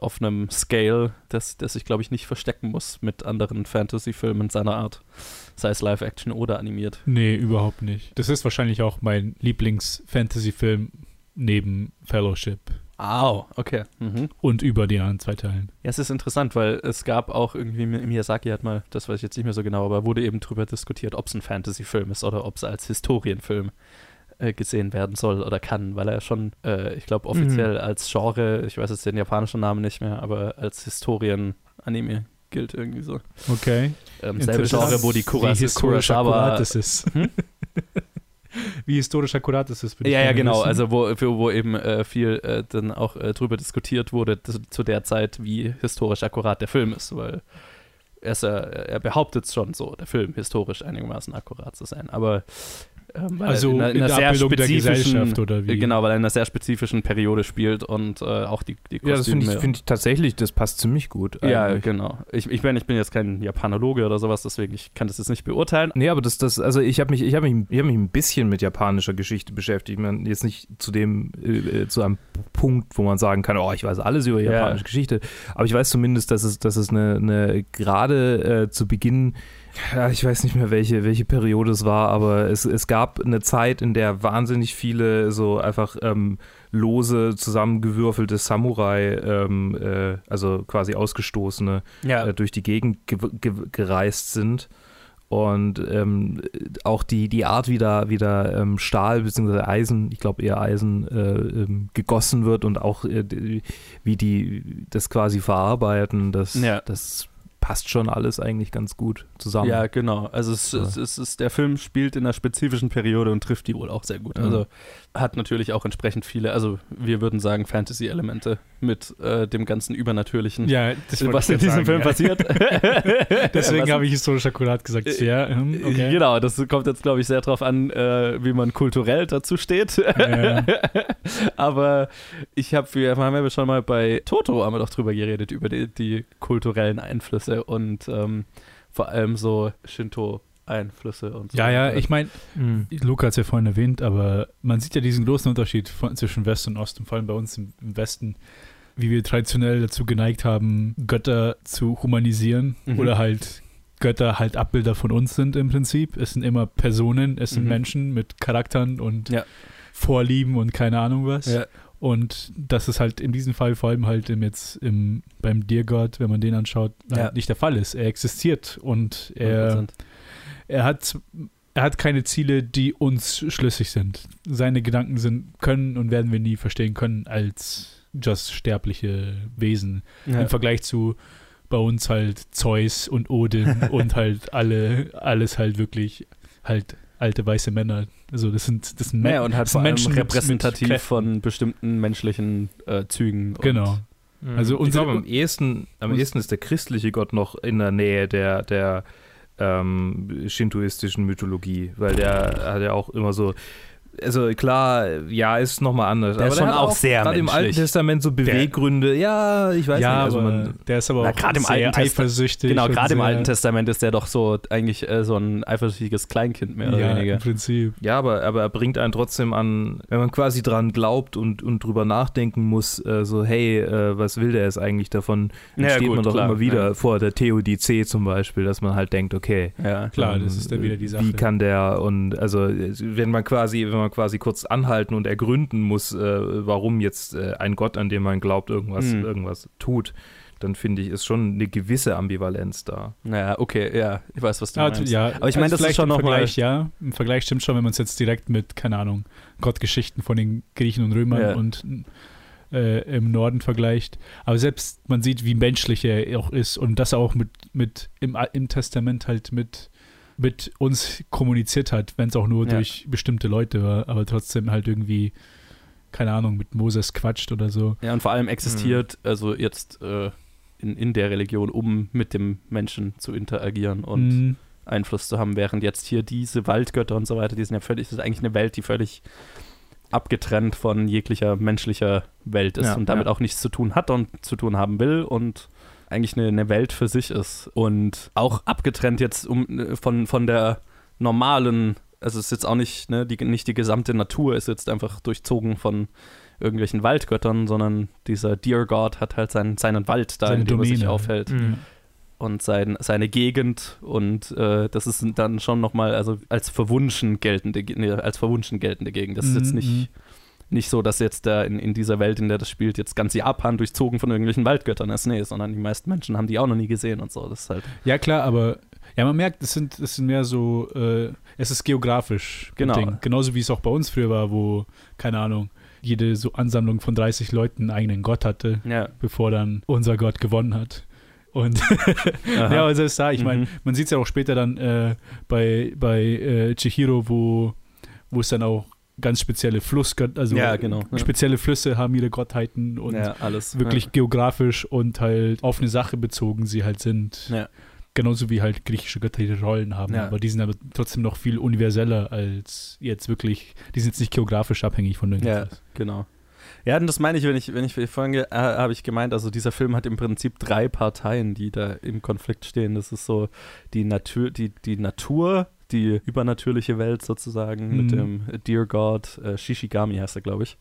auf einem Scale, das, das ich glaube ich nicht verstecken muss mit anderen Fantasy-Filmen seiner Art, sei es Live-Action oder animiert. Nee, überhaupt nicht. Das ist wahrscheinlich auch mein Lieblings-Fantasy-Film neben Fellowship Au, okay. Mhm. und über die anderen zwei Teilen. Ja, es ist interessant, weil es gab auch irgendwie, Mi- Miyazaki hat mal, das weiß ich jetzt nicht mehr so genau, aber wurde eben drüber diskutiert, ob es ein Fantasy-Film ist oder ob es als Historienfilm äh, gesehen werden soll oder kann, weil er schon, äh, ich glaube, offiziell als Genre, ich weiß jetzt den japanischen Namen nicht mehr, aber als Historien-Anime gilt irgendwie so. Okay. Ähm, selbe Genre, wo die Kuras Kurosawa akkurat das ist. Hm? Wie historisch akkurat das ist. ich Ja, ja, genau. wissen. Also wo, wo eben äh, viel äh, dann auch äh, drüber diskutiert wurde zu, zu der Zeit, wie historisch akkurat der Film ist, weil er, ist, er behauptet es schon so, der Film historisch einigermaßen akkurat zu sein. Aber ähm, weil also in einer, in einer der sehr Abbildung der spezifischen, Gesellschaft oder wie? äh, genau, weil er in einer sehr spezifischen Periode spielt und äh, auch die, die Ja, das finde Kostüme. ich, find ich tatsächlich, das passt ziemlich gut. ja, eigentlich. genau. Ich, ich, bin, ich bin jetzt kein Japanologe oder sowas, deswegen ich kann das jetzt nicht beurteilen. Nee, aber das, das, also ich habe mich, ich habe mich, ich habe mich ein bisschen mit japanischer Geschichte beschäftigt. Ich meine, jetzt nicht zu dem, äh, zu einem Punkt, wo man sagen kann, oh, ich weiß alles über Ja. japanische Geschichte. Aber ich weiß zumindest, dass es, dass es eine, eine gerade äh, zu Beginn, ja, ich weiß nicht mehr, welche, welche Periode es war, aber es, es gab eine Zeit, in der wahnsinnig viele so einfach ähm, lose zusammengewürfelte Samurai, ähm, äh, also quasi ausgestoßene, Ja, äh, durch die Gegend ge ge gereist sind. Und ähm, auch die, die Art, wie da, wie da ähm, Stahl bzw. Eisen, ich glaube eher Eisen, äh, ähm, gegossen wird und auch äh, wie die das quasi verarbeiten, das, Ja. das passt schon alles eigentlich ganz gut zusammen. Ja, genau. Also es, Ja. es, es ist, der Film spielt in einer spezifischen Periode und trifft die wohl auch sehr gut. Ja. Also hat natürlich auch entsprechend viele, also wir würden sagen Fantasy-Elemente mit äh, dem ganzen Übernatürlichen, Ja, was in diesem sagen, Film ja. passiert. Deswegen habe ich historisch akkurat gesagt. Äh, Ja, hm, okay. Genau, das kommt jetzt, glaube ich, sehr drauf an, äh, wie man kulturell dazu steht. Ja. Aber ich habe, wir haben ja schon mal bei Toto haben wir doch drüber geredet, über die, die kulturellen Einflüsse und ähm, vor allem so Shinto-Einflüsse und so. Ja, ja, ich meine, Mhm. Luca hat es ja vorhin erwähnt, aber man sieht ja diesen großen Unterschied von, zwischen West und Ost und vor allem bei uns im, im Westen, wie wir traditionell dazu geneigt haben, Götter zu humanisieren Mhm. oder halt Götter halt Abbilder von uns sind im Prinzip. Es sind immer Personen, es sind Mhm. Menschen mit Charakteren und Ja. Vorlieben und keine Ahnung was. Ja. Und das ist halt in diesem Fall vor allem halt im jetzt im, beim Dear God, wenn man den anschaut, Ja. halt nicht der Fall ist. Er existiert und er, 100%. er hat er hat keine Ziele, die uns schlüssig sind. Seine Gedanken sind können und werden wir nie verstehen können als just sterbliche Wesen Ja. im Vergleich zu bei uns halt Zeus und Odin und halt alle alles halt wirklich halt alte weiße Männer. Also das sind das sind Ja, Men- und halt das vor allem Menschen mit- mit repräsentativ von bestimmten menschlichen äh, Zügen. und- Genau. Also ich unsere- glaube, am ehesten, am ehesten ist der christliche Gott noch in der Nähe der, der ähm, shintoistischen Mythologie, weil der hat ja auch immer so, also klar, ja, ist nochmal anders. Der ist der schon hat auch sehr Gerade im Alten. Testament so Beweggründe, ja, ich weiß ja, nicht, also aber man, der ist aber Na, auch gerade im sehr eifersüchtig. Genau, gerade im Alten Testament ist der doch so eigentlich äh, so ein eifersüchtiges Kleinkind mehr oder ja, weniger. im Prinzip. ja, aber, aber er bringt einen trotzdem an, wenn man quasi dran glaubt und, und drüber nachdenken muss, äh, so, hey, äh, was will der jetzt eigentlich davon, dann Ja, steht gut, man doch klar, immer wieder ja. vor der Theodizee zum Beispiel, dass man halt denkt, okay, Ja, Klar, Ähm, das ist dann wieder die Sache. Wie kann der und also wenn man quasi, wenn man quasi kurz anhalten und ergründen muss, äh, warum jetzt äh, ein Gott, an dem man glaubt, irgendwas, Hm. irgendwas tut, dann finde ich, ist schon eine gewisse Ambivalenz da. Naja, okay, ja, ich weiß, was du Ja, meinst. ja, Aber ich meine, also das ist schon im noch mal- Vergleich, ja. Im Vergleich stimmt schon, wenn man es jetzt direkt mit, keine Ahnung, Gottgeschichten von den Griechen und Römern Ja. und äh, im Norden vergleicht. Aber selbst man sieht, wie menschlich er auch ist und dass er auch mit, mit im, im Testament halt mit, mit uns kommuniziert hat, wenn es auch nur Ja. durch bestimmte Leute war, aber trotzdem halt irgendwie, keine Ahnung, mit Moses quatscht oder so. Ja, und vor allem existiert, also jetzt äh, in, in der Religion, um mit dem Menschen zu interagieren und Mm, Einfluss zu haben, während jetzt hier diese Waldgötter und so weiter, die sind ja völlig, das ist eigentlich eine Welt, die völlig abgetrennt von jeglicher menschlicher Welt ist Ja, und damit ja. auch nichts zu tun hat und zu tun haben will und eigentlich eine, eine Welt für sich ist. Und auch abgetrennt jetzt um, von, von der normalen, also es ist jetzt auch nicht, ne, die, nicht die gesamte Natur ist jetzt einfach durchzogen von irgendwelchen Waldgöttern, sondern dieser Deer God hat halt seinen, seinen Wald da, Seine in dem er sich aufhält Mhm. und sein, seine Gegend und äh, das ist dann schon nochmal also als verwunschen geltende Ge- nee, als verwunschen geltende Gegend. Das ist jetzt Mhm, nicht, nicht so, dass jetzt da in, in dieser Welt, in der das spielt, jetzt ganz Japan durchzogen von irgendwelchen Waldgöttern ist. Nee, sondern die meisten Menschen haben die auch noch nie gesehen und so. Das ist halt Ja, klar, aber ja, man merkt, es sind, es sind mehr so, äh, es ist geografisch. Genau. Ding. Genauso wie es auch bei uns früher war, wo, keine Ahnung, jede so Ansammlung von 30 Leuten einen eigenen Gott hatte, ja. bevor dann unser Gott gewonnen hat. Und ja, aber selbst da, ich meine, Mhm. man sieht es ja auch später dann äh, bei, bei äh, Chihiro, wo, wo es dann auch ganz spezielle Flussgötter, also Ja, genau, ja. spezielle Flüsse haben ihre Gottheiten und ja, alles. wirklich geografisch und halt auf eine Sache bezogen sie halt sind. Ja. Genauso wie halt griechische Götter ihre Rollen haben. Ja. Aber die sind aber trotzdem noch viel universeller als jetzt wirklich, die sind jetzt nicht geografisch abhängig von Ja, irgendwas. genau. Ja, und das meine ich, wenn ich, wenn ich vorhin äh, habe ich gemeint, also dieser Film hat im Prinzip drei Parteien, die da im Konflikt stehen. Das ist so die Natur, die, die Natur, die übernatürliche Welt sozusagen mit Mhm. dem Dear God, äh, Shishigami heißt er, glaube ich.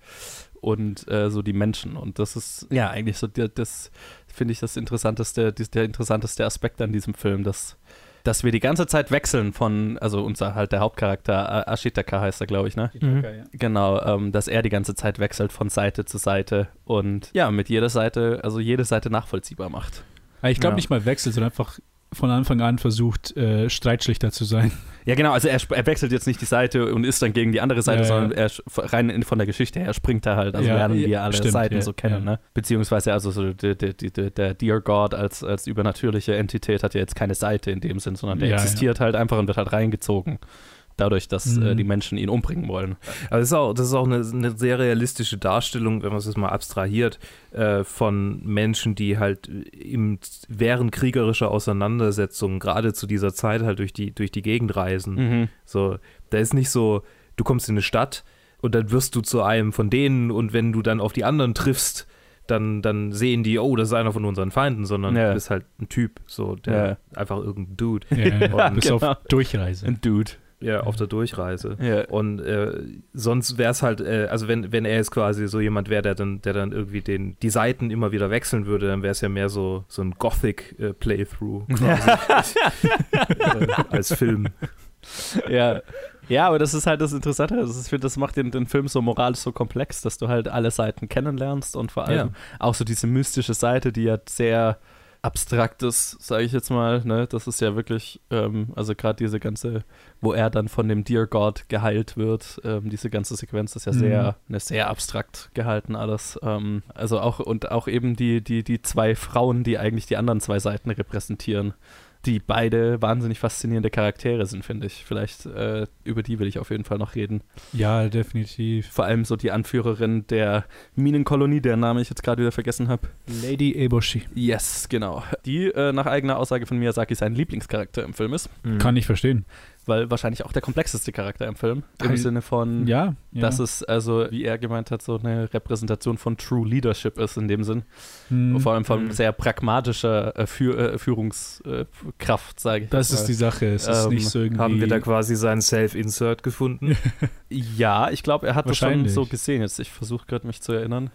Und äh, so die Menschen. Und das ist ja eigentlich so der, das, finde ich, das interessanteste, der interessanteste Aspekt an diesem Film, dass dass wir die ganze Zeit wechseln von, also unser halt der Hauptcharakter, Ashitaka heißt er, glaube ich, ne? Mhm. Genau, ähm, dass er die ganze Zeit wechselt von Seite zu Seite und ja, mit jeder Seite, also jede Seite nachvollziehbar macht. Aber ich glaube Ja. nicht mal wechselt, sondern einfach von Anfang an versucht, äh, Streitschlichter zu sein. Ja, genau, also er, er wechselt jetzt nicht die Seite und ist dann gegen die andere Seite, Ja, sondern er rein in, von der Geschichte her springt er halt, also Ja, lernen wir alle stimmt, Seiten ja, so kennen, ne? Beziehungsweise also so der, der, der, Dear God als, als übernatürliche Entität hat ja jetzt keine Seite in dem Sinn, sondern der existiert halt einfach und wird halt reingezogen. Dadurch, dass Mhm. äh, die Menschen ihn umbringen wollen. Aber das ist auch, das ist auch eine, eine sehr realistische Darstellung, wenn man es jetzt mal abstrahiert, äh, von Menschen, die halt im, während kriegerischer Auseinandersetzungen, gerade zu dieser Zeit halt durch die, durch die Gegend reisen. Mhm. So, da ist nicht so, du kommst in eine Stadt und dann wirst du zu einem von denen und wenn du dann auf die anderen triffst, dann, dann sehen die, oh, das ist einer von unseren Feinden, sondern Ja. du bist halt ein Typ, so, der einfach irgendein Dude, Ja, Und- bis genau. auf Durchreise. Ein Dude. Ja, auf der Durchreise. Ja. Und äh, sonst wäre es halt, äh, also wenn, wenn er jetzt quasi so jemand wäre, der dann, der dann irgendwie den, die Seiten immer wieder wechseln würde, dann wäre es ja mehr so, so ein Gothic-Playthrough quasi äh, als Film. ja. ja, aber das ist halt das Interessante. Das, ist, ich finde, das macht den, den Film so moralisch so komplex, dass du halt alle Seiten kennenlernst und vor allem Ja. auch so diese mystische Seite, die ja sehr abstrakt ist, sage ich jetzt mal. Ne? Das ist ja wirklich, ähm, also gerade diese ganze, wo er dann von dem Dear God geheilt wird, ähm, diese ganze Sequenz ist ja Mhm. sehr, ne, sehr abstrakt gehalten alles. Ähm, also auch und auch eben die, die, die zwei Frauen, die eigentlich die anderen zwei Seiten repräsentieren die beide wahnsinnig faszinierende Charaktere sind, finde ich. Vielleicht äh, über die will ich auf jeden Fall noch reden. Ja, definitiv. Vor allem so die Anführerin der Minenkolonie, deren Name ich jetzt gerade wieder vergessen habe. Lady Eboshi. Yes, genau. Die äh, nach eigener Aussage von Miyazaki sein Lieblingscharakter im Film ist, Kann ich verstehen. Weil wahrscheinlich auch der komplexeste Charakter im Film. Im Sinne von, Ja, ja. dass es also, wie er gemeint hat, so eine Repräsentation von True Leadership ist in dem Sinn. Hm. Vor allem von Mhm. sehr pragmatischer äh, Führ äh, Führungskraft, sage ich. Das ist mal. die Sache. Es ist Ähm, nicht so irgendwie. Haben wir da quasi seinen Self-Insert gefunden? Ja, ich glaube, er hat das schon so gesehen. Jetzt, ich versuche gerade mich zu erinnern.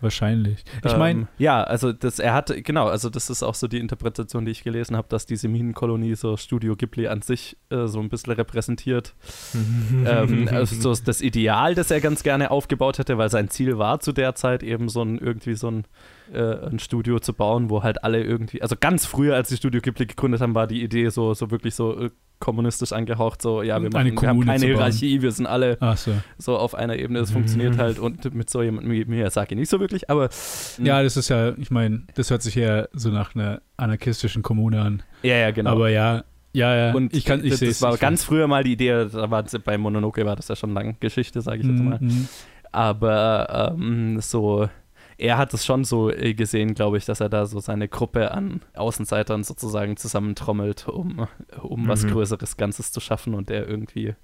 Wahrscheinlich. Ich Ähm, meine, ja, also das, er hatte, genau, also das ist auch so die Interpretation, die ich gelesen habe, dass diese Minenkolonie so Studio Ghibli an sich äh, so ein bisschen repräsentiert. ähm, also so das Ideal, das er ganz gerne aufgebaut hätte, weil sein Ziel war zu der Zeit eben so ein irgendwie so ein, äh, ein Studio zu bauen, wo halt alle irgendwie, also ganz früher, als die Studio Ghibli gegründet haben, war die Idee so, so wirklich so äh, kommunistisch angehaucht, so ja, wir, machen, wir haben keine. Hierarchie, wir sind alle so. so auf einer Ebene. Das funktioniert halt und mit so jemandem wie Miyazaki nicht so wirklich, aber Ja, das ist ja, ich meine, das hört sich eher so nach einer anarchistischen Kommune an. ja, ja, genau. Aber ja, ja, ja. und ich kann, ich das, das war ganz früher mal die Idee, da war, bei Mononoke war das ja schon lange Geschichte, sage ich jetzt mal. Mhm. Aber ähm, so, er hat es schon so äh, gesehen, glaube ich, dass er da so seine Gruppe an Außenseitern sozusagen zusammentrommelt, um, um was Mhm. Größeres Ganzes zu schaffen und er irgendwie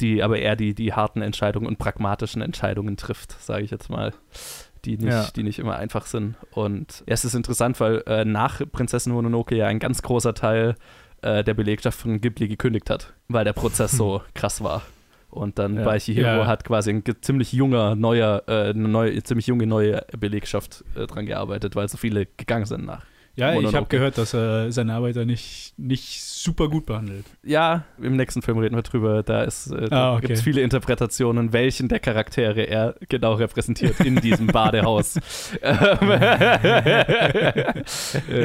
die, aber er die, die harten Entscheidungen und pragmatischen Entscheidungen trifft, sage ich jetzt mal. Die nicht, Ja. die nicht immer einfach sind. Und ja, es ist interessant, weil äh, nach Prinzessin Mononoke ja ein ganz großer Teil äh, der Belegschaft von Ghibli gekündigt hat, weil der Prozess so krass war. Und dann Ja. bei Chihiro Ja. hat quasi ein ziemlich junger, neuer, äh, eine neue, ziemlich junge neue Belegschaft äh, dran gearbeitet, weil so viele gegangen sind nach. Ja, ich habe gehört, dass er seine Arbeiter nicht, nicht super gut behandelt. Ja, im nächsten Film reden wir drüber. Da, ist, äh, Ah, okay. gibt es viele Interpretationen, welchen der Charaktere er genau repräsentiert in diesem Badehaus. Ähm, äh,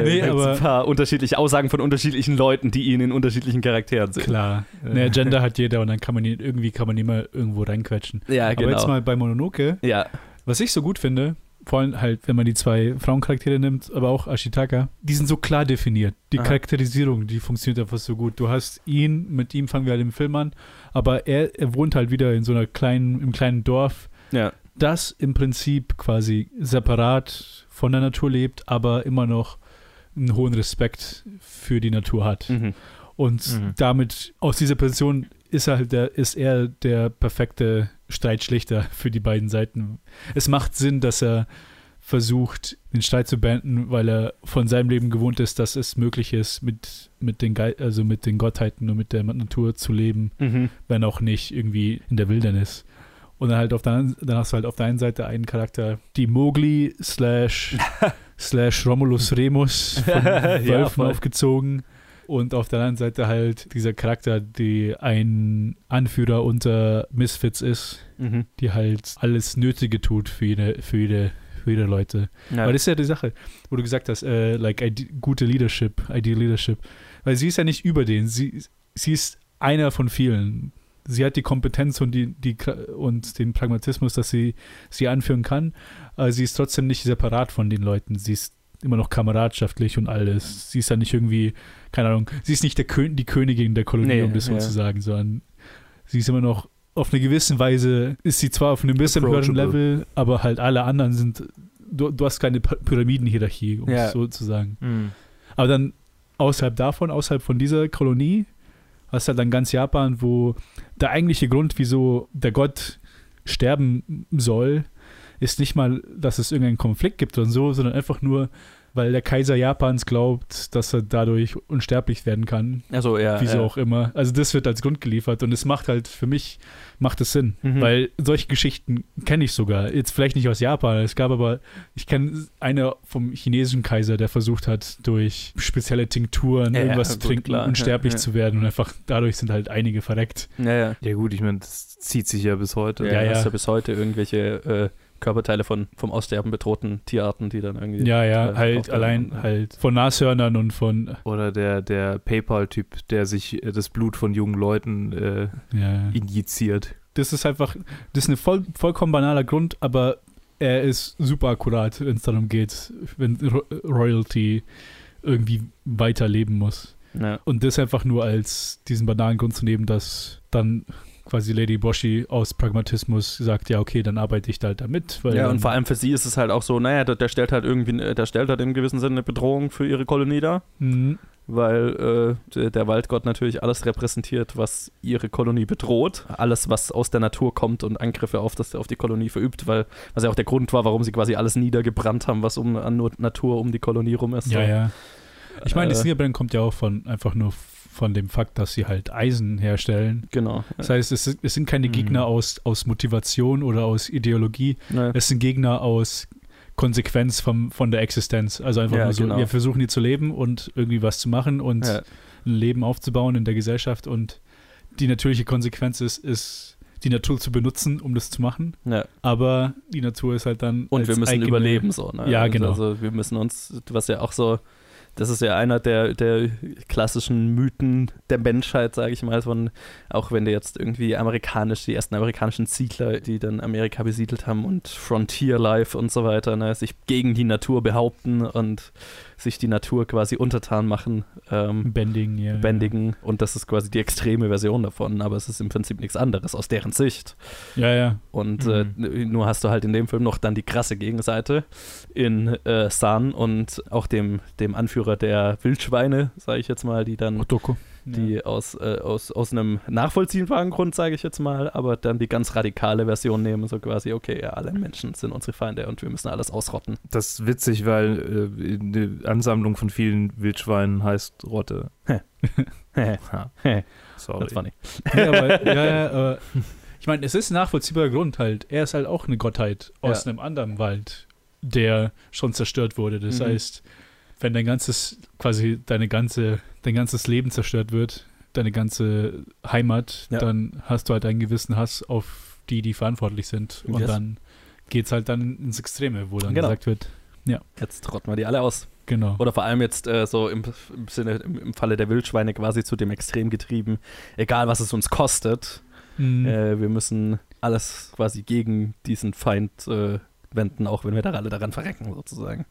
Nee, gibt's aber- ein paar unterschiedliche Aussagen von unterschiedlichen Leuten, die ihn in unterschiedlichen Charakteren sehen. Klar. Ne, Gender hat jeder und dann kann man ihn, irgendwie kann man ihn mal irgendwo reinquetschen. Ja, Aber genau. jetzt mal bei Mononoke, ja, was ich so gut finde, vor allem halt, wenn man die zwei Frauencharaktere nimmt, aber auch Ashitaka, die sind so klar definiert. Die Aha. Charakterisierung, die funktioniert einfach so gut. Du hast ihn, mit ihm fangen wir halt im Film an, aber er, er wohnt halt wieder in so einer kleinen, im kleinen Dorf, ja. das im Prinzip quasi separat von der Natur lebt, aber immer noch einen hohen Respekt für die Natur hat. Mhm. Und Mhm. damit, aus dieser Position ist er halt der, ist er der perfekte Streitschlichter für die beiden Seiten. Es macht Sinn, dass er versucht, den Streit zu beenden, weil er von seinem Leben gewohnt ist, dass es möglich ist, mit, mit, den, Gei also mit den Gottheiten und mit der Natur zu leben, Mhm. wenn auch nicht irgendwie in der Wildernis. Und dann halt auf der, dann hast du halt auf der einen Seite einen Charakter, die Mowgli slash, slash Romulus Remus von Ja, Wölfen voll. aufgezogen. Und auf der anderen Seite halt dieser Charakter, die ein Anführer unter Misfits ist, Mhm. die halt alles Nötige tut für jede, für jede, für jede Leute. Ja. Aber das ist ja die Sache, wo du gesagt hast, äh, like gute Leadership, ideal Leadership. Weil sie ist ja nicht über den, sie, sie ist einer von vielen. Sie hat die Kompetenz und, die, die, und den Pragmatismus, dass sie sie anführen kann, aber sie ist trotzdem nicht separat von den Leuten. Sie ist immer noch kameradschaftlich und alles. Sie ist ja nicht irgendwie, keine Ahnung, sie ist nicht der Kö die Königin der Kolonie, Nee, um das so ja. zu sagen, sondern sie ist immer noch auf eine gewisse Weise, ist sie zwar auf einem bisschen höheren. Level, aber halt alle anderen sind, du, du hast keine Pyramidenhierarchie, um Ja. es so zu sagen. Mhm. Aber dann außerhalb davon, außerhalb von dieser Kolonie, hast du halt dann ganz Japan, wo der eigentliche Grund, wieso der Gott sterben soll, ist nicht mal, dass es irgendeinen Konflikt gibt und so, sondern einfach nur, weil der Kaiser Japans glaubt, dass er dadurch unsterblich werden kann. Also, ja. Wieso ja. auch immer. Also das wird als Grund geliefert und es macht halt für mich, macht es Sinn. Mhm. Weil solche Geschichten kenne ich sogar. Jetzt vielleicht nicht aus Japan. Es gab aber, ich kenne eine vom chinesischen Kaiser, der versucht hat, durch spezielle Tinkturen Ja, irgendwas ja, zu gut, trinken, klar. unsterblich Ja, ja. zu werden. Und einfach dadurch sind halt einige verreckt. Ja, ja. Ja gut, ich meine, das zieht sich ja bis heute. Ja, Ja, ja. ja. Hast ja bis heute irgendwelche äh, Körperteile von vom Aussterben bedrohten Tierarten, die dann irgendwie. Ja, ja, äh, halt allein werden. halt von Nashörnern und von, Oder der, der PayPal-Typ, der sich äh, das Blut von jungen Leuten äh, ja. injiziert. Das ist einfach, das ist ein voll, vollkommen banaler Grund, aber er ist super akkurat, wenn es darum geht, wenn Ro Royalty irgendwie weiterleben muss. Ja. Und das einfach nur als diesen banalen Grund zu nehmen, dass dann quasi Lady Boshi aus Pragmatismus sagt, ja, okay, dann arbeite ich da halt damit. Ja, und vor allem für sie ist es halt auch so, naja, der, der stellt halt irgendwie, der stellt halt im gewissen Sinne eine Bedrohung für ihre Kolonie dar, Mhm. weil äh, der, der Waldgott natürlich alles repräsentiert, was ihre Kolonie bedroht. Alles, was aus der Natur kommt und Angriffe auf, das, auf die Kolonie verübt, weil was ja auch der Grund war, warum sie quasi alles niedergebrannt haben, was um an Nur- Natur um die Kolonie rum ist. Ja, so. ja. Ich meine, das Äh, Niederbrennen kommt ja auch von einfach nur von dem Fakt, dass sie halt Eisen herstellen. Genau. Das heißt, es, sind- es sind keine Mhm. Gegner aus, aus Motivation oder aus Ideologie, Ja. es sind Gegner aus Konsequenz vom, von der Existenz. Also einfach Ja, nur so, genau. wir versuchen hier zu leben und irgendwie was zu machen und Ja. ein Leben aufzubauen in der Gesellschaft und die natürliche Konsequenz ist, ist die Natur zu benutzen, um das zu machen. Ja. Aber die Natur ist halt dann. Und wir müssen eigene- überleben so. Ne? Ja, Und genau. Also wir müssen uns, was ja auch so, das ist ja einer der, der klassischen Mythen der Menschheit, sage ich mal, von, auch wenn du jetzt irgendwie amerikanisch, die ersten amerikanischen Siedler, die dann Amerika besiedelt haben und Frontier Life und so weiter, ne, sich gegen die Natur behaupten und sich die Natur quasi untertan machen. Ähm, Bending, ja. bändigen und das ist quasi die extreme Version davon, aber es ist im Prinzip nichts anderes aus deren Sicht. Ja, ja. Und Mhm. äh, nur hast du halt in dem Film noch dann die krasse Gegenseite in äh, San und auch dem, dem Anführer der Wildschweine, sage ich jetzt mal, die dann Otoko. Die aus, äh, aus, aus einem nachvollziehbaren Grund, sage ich jetzt mal, aber dann die ganz radikale Version nehmen, so quasi, okay, ja, alle Menschen sind unsere Feinde und wir müssen alles ausrotten. Das ist witzig, weil äh, eine Ansammlung von vielen Wildschweinen heißt Rotte. Sorry. That's funny. Ja, aber, ja, ja, äh, ich meine, es ist ein nachvollziehbarer Grund halt. Er ist halt auch eine Gottheit aus Ja. einem anderen Wald, der schon zerstört wurde. Das Mhm. heißt, wenn dein ganzes, quasi deine ganze, dein ganzes Leben zerstört wird, deine ganze Heimat, Ja. dann hast du halt einen gewissen Hass auf die, die verantwortlich sind. Und Yes. dann geht's halt dann ins Extreme, wo dann Genau. gesagt wird, Jetzt rotten wir die alle aus. genau. Oder vor allem jetzt äh, so im, im Sinne, im, im Falle der Wildschweine quasi zu dem Extrem getrieben. Egal, was es uns kostet, Mhm. äh, wir müssen alles quasi gegen diesen Feind äh, wenden, auch wenn wir da alle daran verrecken, sozusagen.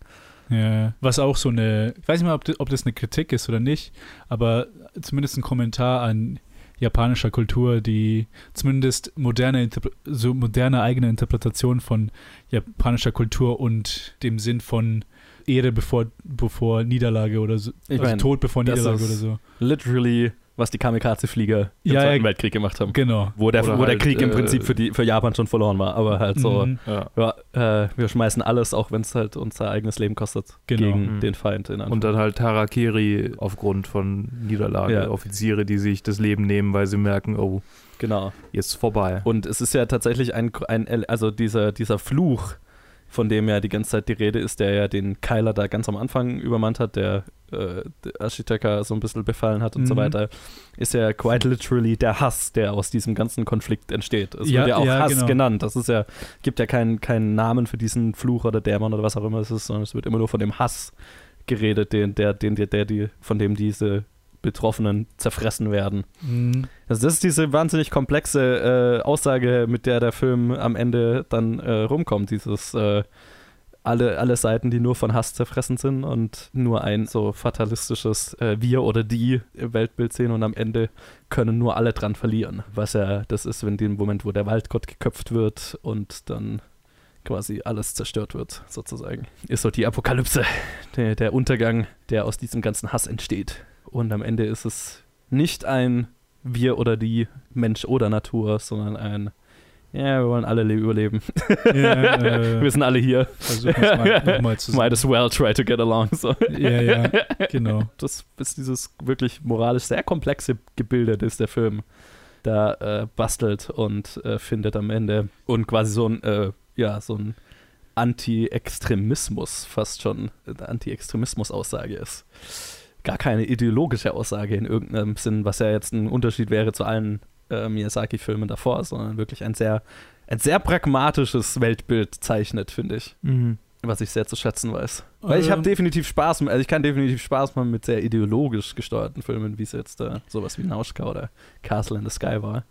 Ja, was auch so eine, ich weiß nicht mal, ob das, ob das eine Kritik ist oder nicht, aber zumindest ein Kommentar an japanischer Kultur, die zumindest moderne, so moderne eigene Interpretation von japanischer Kultur und dem Sinn von Ehre bevor, bevor Niederlage oder so, Ich also mein, Tod bevor Niederlage oder so. Literally, was die Kamikaze-Flieger im Ja, Zweiten ja. Weltkrieg gemacht haben. Genau. Wo der, Oder wo der halt, Krieg im äh, Prinzip für, die, für Japan schon verloren war, aber halt so, Mhm. Ja. ja, äh, wir schmeißen alles, auch wenn es halt unser eigenes Leben kostet, Genau. gegen Mhm. den Feind. In Und dann halt Harakiri aufgrund von Niederlage. Ja. Offiziere, die sich das Leben nehmen, weil sie merken, oh, genau. jetzt vorbei. Und es ist ja tatsächlich ein, ein also dieser, dieser Fluch, von dem ja die ganze Zeit die Rede ist, der ja den Keiler da ganz am Anfang übermannt hat, der, äh, Ashitaka so ein bisschen befallen hat und so Mhm. weiter, ist ja quite literally der Hass, der aus diesem ganzen Konflikt entsteht. Es Ja, wird ja auch ja, Hass genau. genannt. Das ist ja, gibt ja keinen, keinen Namen für diesen Fluch oder Dämon oder was auch immer es ist, sondern es wird immer nur von dem Hass geredet, den, der, den, der, der, die, von dem diese Betroffenen zerfressen werden. Mhm. Also das ist diese wahnsinnig komplexe äh, Aussage, mit der der Film am Ende dann äh, rumkommt. Dieses äh, alle, alle Seiten, die nur von Hass zerfressen sind und nur ein so fatalistisches äh, Wir oder die Weltbild sehen und am Ende können nur alle dran verlieren. Was ja das ist, wenn dem Moment, wo der Waldgott geköpft wird und dann quasi alles zerstört wird, sozusagen. Ist so die Apokalypse, der, der Untergang, der aus diesem ganzen Hass entsteht. Und am Ende ist es nicht ein wir oder die, Mensch oder Natur, sondern ein, ja, wir wollen alle le- überleben. Ja, äh, wir sind alle hier. versuchen es mal nochmal zu Might as well try to get along. So. Ja, ja, genau. Das ist dieses wirklich moralisch sehr komplexe Gebilde, das der Film da äh, bastelt und äh, findet am Ende. Und quasi so ein, äh, ja, so ein Anti-Extremismus fast schon, eine Anti-Extremismus-Aussage ist. Gar keine ideologische Aussage in irgendeinem Sinn, was ja jetzt ein Unterschied wäre zu allen äh, Miyazaki-Filmen davor, sondern wirklich ein sehr, ein sehr pragmatisches Weltbild zeichnet, finde ich. Mhm. Was ich sehr zu schätzen weiß. Weil ich habe Ähm, definitiv Spaß, also ich kann definitiv Spaß machen mit sehr ideologisch gesteuerten Filmen, wie es jetzt äh, sowas wie Nauschka oder Castle in the Sky war.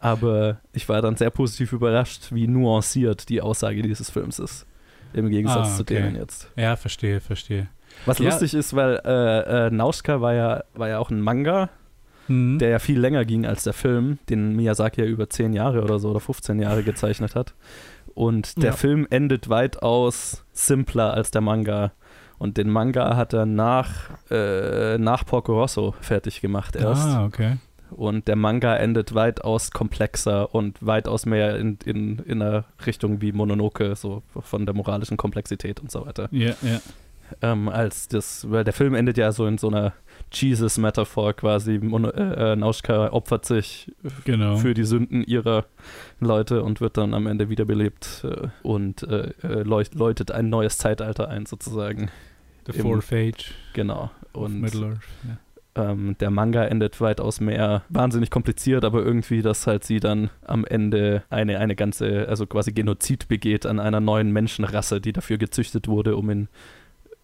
Aber ich war dann sehr positiv überrascht, wie nuanciert die Aussage dieses Films ist. Im Gegensatz Ah, zu okay. denen jetzt. Ja, verstehe, verstehe. Was Ja. lustig ist, weil äh, äh, Nauschka war ja, war ja auch ein Manga, Mhm. der ja viel länger ging als der Film, den Miyazaki ja über 10 Jahre oder so oder 15 Jahre gezeichnet hat. Und der Ja. Film endet weitaus simpler als der Manga. Und den Manga hat er nach, äh, nach Porco Rosso fertig gemacht erst. Ah, okay. Und der Manga endet weitaus komplexer und weitaus mehr in, in, in einer Richtung wie Mononoke, so von der moralischen Komplexität und so weiter. Ja, ja. Ähm, als das, weil der Film endet ja so in so einer Jesus-Metaphor quasi. Äh, äh, Nauschka opfert sich Genau. für die Sünden ihrer Leute und wird dann am Ende wiederbelebt äh, und äh, äh, läutet ein neues Zeitalter ein, sozusagen. The Fourth Age Genau. Und Middle-earth. Ja. ähm, der Manga endet weitaus mehr wahnsinnig kompliziert, aber irgendwie, dass halt sie dann am Ende eine, eine ganze, also quasi Genozid begeht an einer neuen Menschenrasse, die dafür gezüchtet wurde, um in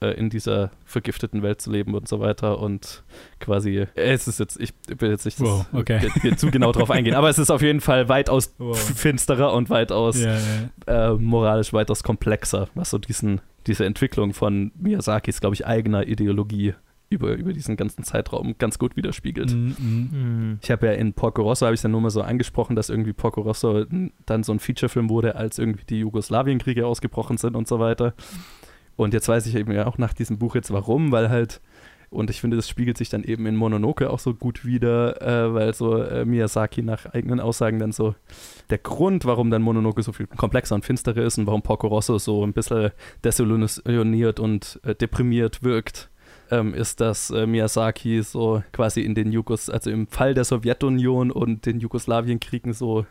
äh, in dieser vergifteten Welt zu leben und so weiter und quasi, es ist jetzt, ich will jetzt nicht das, Wow, okay. hier, hier zu genau drauf eingehen, aber es ist auf jeden Fall weitaus Wow. finsterer und weitaus Ja, ja. äh, moralisch weitaus komplexer, was so diesen, diese Entwicklung von Miyazakis, glaube ich, eigener Ideologie über, über diesen ganzen Zeitraum ganz gut widerspiegelt. Mhm, mhm. Mhm. Ich habe ja in Porco Rosso, habe ich es ja nur mal so angesprochen, dass irgendwie Porco Rosso dann so ein Featurefilm wurde, als irgendwie die Jugoslawienkriege ausgebrochen sind und so weiter. Und jetzt weiß ich eben ja auch nach diesem Buch jetzt warum, weil halt, und ich finde, das spiegelt sich dann eben in Mononoke auch so gut wieder, äh, weil so äh, Miyazaki nach eigenen Aussagen dann so der Grund, warum dann Mononoke so viel komplexer und finsterer ist und warum Porco Rosso so ein bisschen desillusioniert und äh, deprimiert wirkt, ähm, ist, dass äh, Miyazaki so quasi in den Jugos, also im Fall der Sowjetunion und den Jugoslawienkriegen so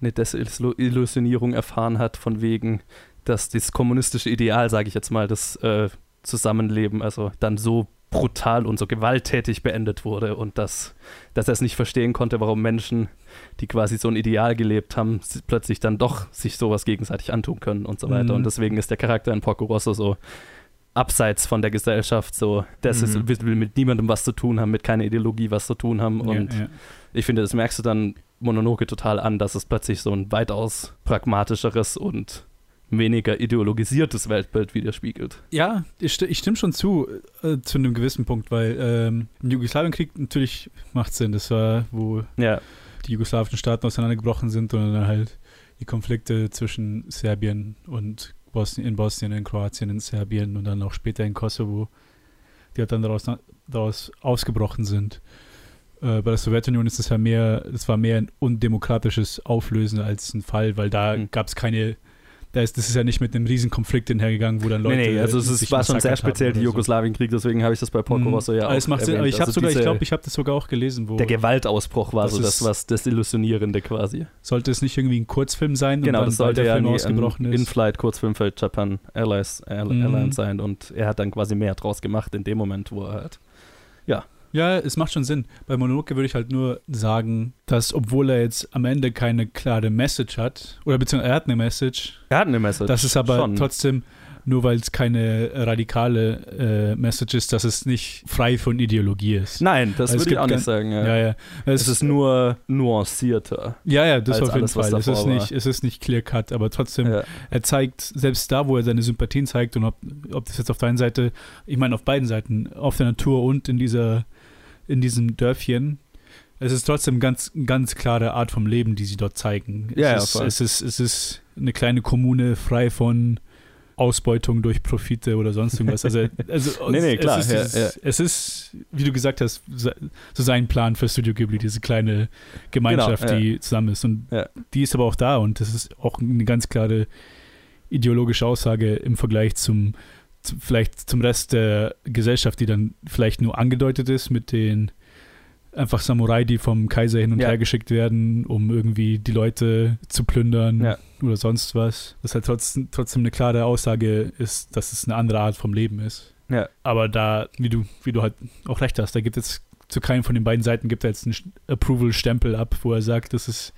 eine Desillusionierung erfahren hat, von wegen, dass das kommunistische Ideal, sage ich jetzt mal, das äh, Zusammenleben, also dann so brutal und so gewalttätig beendet wurde und dass, dass er es nicht verstehen konnte, warum Menschen, die quasi so ein Ideal gelebt haben, plötzlich dann doch sich sowas gegenseitig antun können und so weiter. Mhm. Und deswegen ist der Charakter in Porco Rosso so abseits von der Gesellschaft, so, das ist, Mhm. will, will mit niemandem was zu tun haben, mit keiner Ideologie was zu tun haben. Und ja, ja. ich finde, das merkst du dann Mononoke total an, dass es plötzlich so ein weitaus pragmatischeres und weniger ideologisiertes Weltbild widerspiegelt. Ja, ich, sti- ich stimme schon zu, äh, zu einem gewissen Punkt, weil ähm, im Jugoslawienkrieg natürlich macht Sinn. Das war, wo Ja, die jugoslawischen Staaten auseinandergebrochen sind und dann halt die Konflikte zwischen Serbien und Bosnien, in Bosnien, in Kroatien, in Serbien und dann auch später in Kosovo, die halt dann daraus, daraus ausgebrochen sind. Äh, bei der Sowjetunion ist es ja mehr, es war mehr ein undemokratisches Auflösen als ein Fall, weil da Hm. gab es keine, da ist, das ist ja nicht mit einem riesen Konflikt hinhergegangen, wo dann Leute. nee, nee, also es ist, war schon sehr speziell, die so. Jugoslawienkrieg, deswegen habe ich das bei Porco Mhm. Rosso ja auch es macht Sinn, ich Also sogar, ich glaube, ich habe das sogar auch gelesen, wo Der Gewaltausbruch war Das so das, was das Illusionierende quasi. sollte es nicht irgendwie ein Kurzfilm sein Genau, das sollte ja Film ein ist. In-Flight-Kurzfilm für Japan Airlines, Air, Mhm. Airlines sein und er hat dann quasi mehr draus gemacht in dem Moment, wo er halt. Ja, es macht schon Sinn. Bei Mononoke würde ich halt nur sagen, dass obwohl er jetzt am Ende keine klare Message hat, oder beziehungsweise er hat eine Message, Er hat eine Message. das ist aber schon. trotzdem, nur weil es keine radikale äh, Message ist, dass es nicht frei von Ideologie ist. Nein, das Also es würde ich auch nicht sagen. Ja. ja, ja. Es ist nur nuancierter. ja, ja, das auf jeden alles, Fall. Es ist, war. nicht, es ist nicht clear cut, aber trotzdem, Ja. er zeigt, selbst da, wo er seine Sympathien zeigt, und ob, ob das jetzt auf der einen Seite, ich meine auf beiden Seiten, auf der Natur und in dieser, in diesem Dörfchen, es ist trotzdem ganz, ganz klare Art vom Leben, die sie dort zeigen. Ja, ja, es, ist, es, ist, es ist eine kleine Kommune frei von Ausbeutung durch Profite oder sonst irgendwas. Also, also Nee, nee, es, klar, ist ja, ja. es ist, wie du gesagt hast, so sein Plan für Studio Ghibli, diese kleine Gemeinschaft, Genau, ja. die zusammen ist. Und die ist aber auch da und das ist auch eine ganz klare ideologische Aussage im Vergleich zum, zu, vielleicht zum Rest der Gesellschaft, die dann vielleicht nur angedeutet ist mit den einfach Samurai, die vom Kaiser hin und Ja. her geschickt werden, um irgendwie die Leute zu plündern Ja. oder sonst was. Das halt trotzdem, trotzdem eine klare Aussage ist, dass es eine andere Art vom Leben ist. Ja. Aber da, wie du, wie du halt auch recht hast, da gibt es zu keinem von den beiden Seiten gibt er jetzt einen Approval-Stempel ab, wo er sagt, das ist,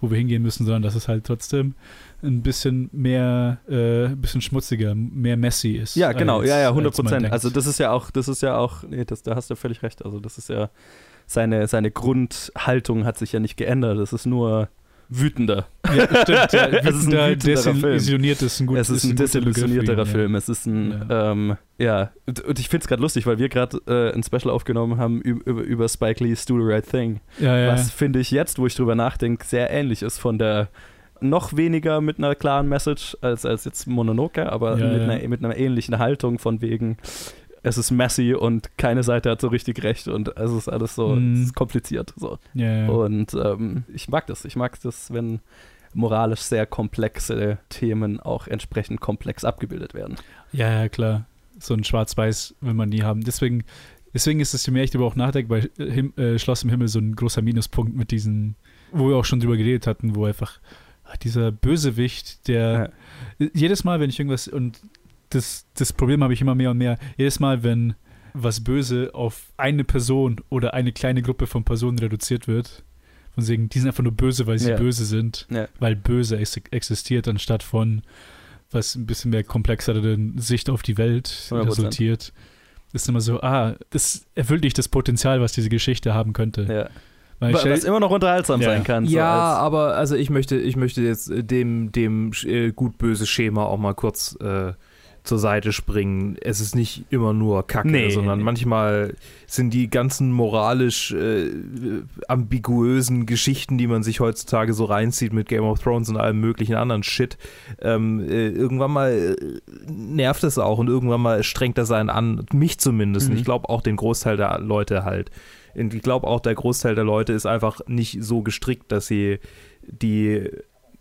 wo wir hingehen müssen, sondern dass es halt trotzdem ein bisschen mehr, äh, ein bisschen schmutziger, mehr messy ist. Ja, genau, als- ja, ja, als 100 man Prozent. Also das ist ja auch, das ist ja auch, nee, das, da hast du völlig recht. Also das ist ja, seine, seine Grundhaltung hat sich ja nicht geändert. Das ist nur wütender. ja, stimmt. Ja, Es ist ein wütender, wütenderer Film. ein gut es ist ein ja. Film. Es ist ein, ähm, ja, und, und ich finde es gerade lustig, weil wir gerade äh, ein Special aufgenommen haben über, über Spike Lee's Do the Right Thing. Ja. Was finde ich jetzt, wo ich drüber nachdenke, sehr ähnlich ist von der noch weniger mit einer klaren Message als, als jetzt Mononoke, aber mit. Einer, mit einer ähnlichen Haltung von wegen, es ist messy und keine Seite hat so richtig recht und es ist alles so es ist kompliziert. So. ja, ja. Und ähm, ich mag das. Ich mag das, wenn moralisch sehr komplexe Themen auch entsprechend komplex abgebildet werden. Ja, ja, klar. So ein Schwarz-Weiß will man nie haben. Deswegen, deswegen ist es, je mehr ich darüber auch nachdenke, bei Him äh, Schloss im Himmel so ein großer Minuspunkt mit diesen, wo wir auch schon drüber geredet hatten, wo einfach dieser Bösewicht, der jedes Mal, wenn ich irgendwas, und das, das Problem habe ich immer mehr und mehr, jedes Mal, wenn was Böse auf eine Person oder eine kleine Gruppe von Personen reduziert wird, von wegen, die sind einfach nur böse, weil sie Ja. böse sind, Ja. weil böse ex existiert, anstatt von was ein bisschen mehr komplexeren Sicht auf die Welt 100%. resultiert. Ist immer so, ah, das erfüllt nicht das Potenzial, was diese Geschichte haben könnte. Ja. Weil Was immer noch unterhaltsam Ja. sein kann. so ja, als- aber also ich möchte, ich möchte jetzt äh, dem, dem äh, gut-böse Schema auch mal kurz äh, zur Seite springen. Es ist nicht immer nur Kacke, Nee, sondern nee. manchmal sind die ganzen moralisch äh, ambiguösen Geschichten, die man sich heutzutage so reinzieht mit Game of Thrones und allem möglichen anderen Shit, ähm, äh, irgendwann mal äh, nervt es auch und irgendwann mal strengt das einen an, mich zumindest. Mhm. Und ich glaube auch den Großteil der Leute halt. Und ich glaube auch, der Großteil der Leute ist einfach nicht so gestrickt, dass sie die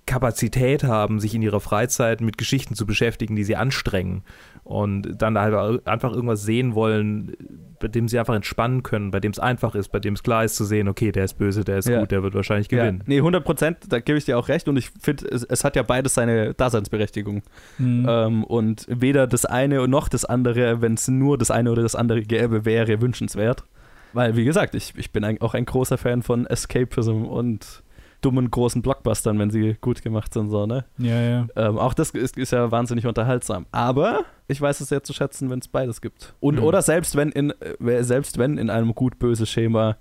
Kapazität haben, sich in ihrer Freizeit mit Geschichten zu beschäftigen, die sie anstrengen. Und dann halt einfach irgendwas sehen wollen, bei dem sie einfach entspannen können, bei dem es einfach ist, bei dem es klar ist zu sehen, okay, der ist böse, der ist Ja. gut, der wird wahrscheinlich Ja, gewinnen. nee, 100 Prozent, da gebe ich dir auch recht und ich finde, es, es hat ja beides seine Daseinsberechtigung. Mhm. Ähm, und weder das eine noch das andere, wenn es nur das eine oder das andere gäbe, wäre wünschenswert. Weil, wie gesagt, ich, ich bin ein, auch ein großer Fan von Escapism und dummen großen Blockbustern, wenn sie gut gemacht sind, so, ne? ja, ja. Ähm, auch das ist, ist ja wahnsinnig unterhaltsam. Aber ich weiß es sehr zu schätzen, wenn es beides gibt. Und Mhm. oder selbst wenn in äh, selbst wenn in einem gut-böse Schema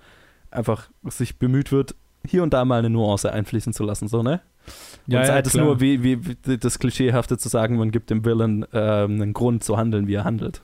einfach sich bemüht wird, hier und da mal eine Nuance einfließen zu lassen, so, ne? Ja, und ja, sei es klar. nur wie, wie, wie das Klischeehafte zu sagen, man gibt dem Villain ähm, einen Grund zu handeln, wie er handelt.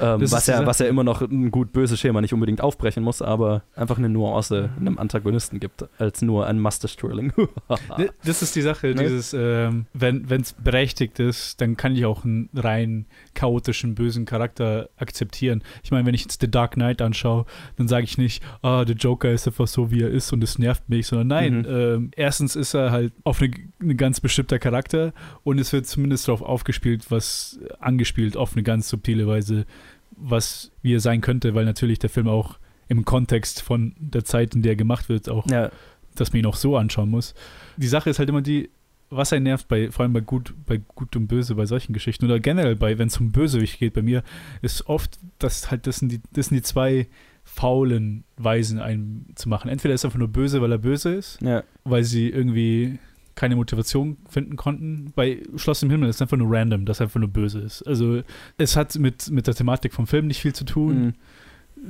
Ähm, was, ja, was ja immer noch ein gut-böses Schema nicht unbedingt aufbrechen muss, aber einfach eine Nuance einem Antagonisten gibt, als nur ein Master-Strilling. D- Das ist die Sache, Ne? dieses, ähm, wenn es berechtigt ist, dann kann ich auch einen rein chaotischen, bösen Charakter akzeptieren. Ich meine, wenn ich jetzt The Dark Knight anschaue, dann sage ich nicht, ah, der Joker ist einfach so, wie er ist und es nervt mich, sondern nein, Mhm. ähm, erstens ist er halt auf eine, eine ganz bestimmter Charakter und es wird zumindest darauf aufgespielt, was angespielt auf eine ganz subtile Weise, was wie er sein könnte, weil natürlich der Film auch im Kontext von der Zeit, in der er gemacht wird, auch ja, dass man ihn auch so anschauen muss. Die Sache ist halt immer die, was einen nervt, bei, vor allem bei gut, bei gut und böse, bei solchen Geschichten oder generell bei, wenn es um Bösewicht geht bei mir, ist oft, dass halt, das sind die, das sind die zwei faulen Weisen, einen zu machen. Entweder ist er einfach nur böse, weil er böse ist, ja. weil sie irgendwie keine Motivation finden konnten. Bei Schloss im Himmel ist es einfach nur random, dass einfach nur böse ist. Also es hat mit, mit der Thematik vom Film nicht viel zu tun Mhm.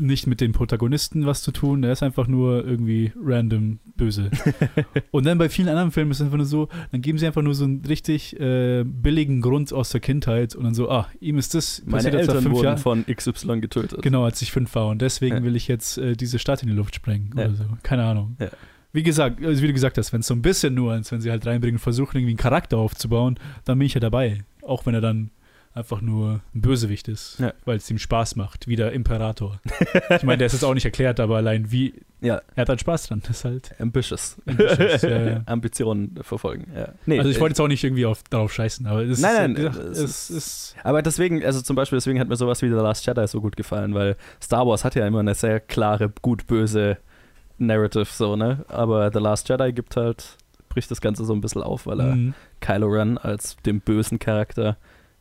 nicht mit den Protagonisten was zu tun. Er ist einfach nur irgendwie random böse. und dann bei vielen anderen Filmen ist es einfach nur so, dann geben sie einfach nur so einen richtig äh, billigen Grund aus der Kindheit und dann so, ah, ihm ist das Meine passiert Eltern fünf wurden Jahren. von XY getötet. Genau, als ich fünf war und deswegen Ja. will ich jetzt äh, diese Stadt in die Luft sprengen Ja. oder so. Keine Ahnung. Ja. Wie gesagt, also wie du gesagt hast, wenn es so ein bisschen nur ist, wenn sie halt reinbringen, versuchen irgendwie einen Charakter aufzubauen, dann bin ich ja dabei. Auch wenn er dann einfach nur ein Bösewicht ist, Ja. weil es ihm Spaß macht, wie der Imperator. ich meine, der ist jetzt auch nicht erklärt, aber allein wie, Ja, er hat halt Spaß dran. Das ist halt. ambitious. Ambitious, ja, ja. Ambitionen verfolgen, ja. Nee, also ich äh, wollte jetzt auch nicht irgendwie auf, darauf scheißen, aber es Nein, ist, nein, halt, es ist, Aber deswegen, also zum Beispiel, deswegen hat mir sowas wie The Last Jedi so gut gefallen, weil Star Wars hat ja immer eine sehr klare, gut-böse Narrative, so, ne? Aber The Last Jedi gibt halt, bricht das Ganze so ein bisschen auf, weil er Mhm. Kylo Ren als dem bösen Charakter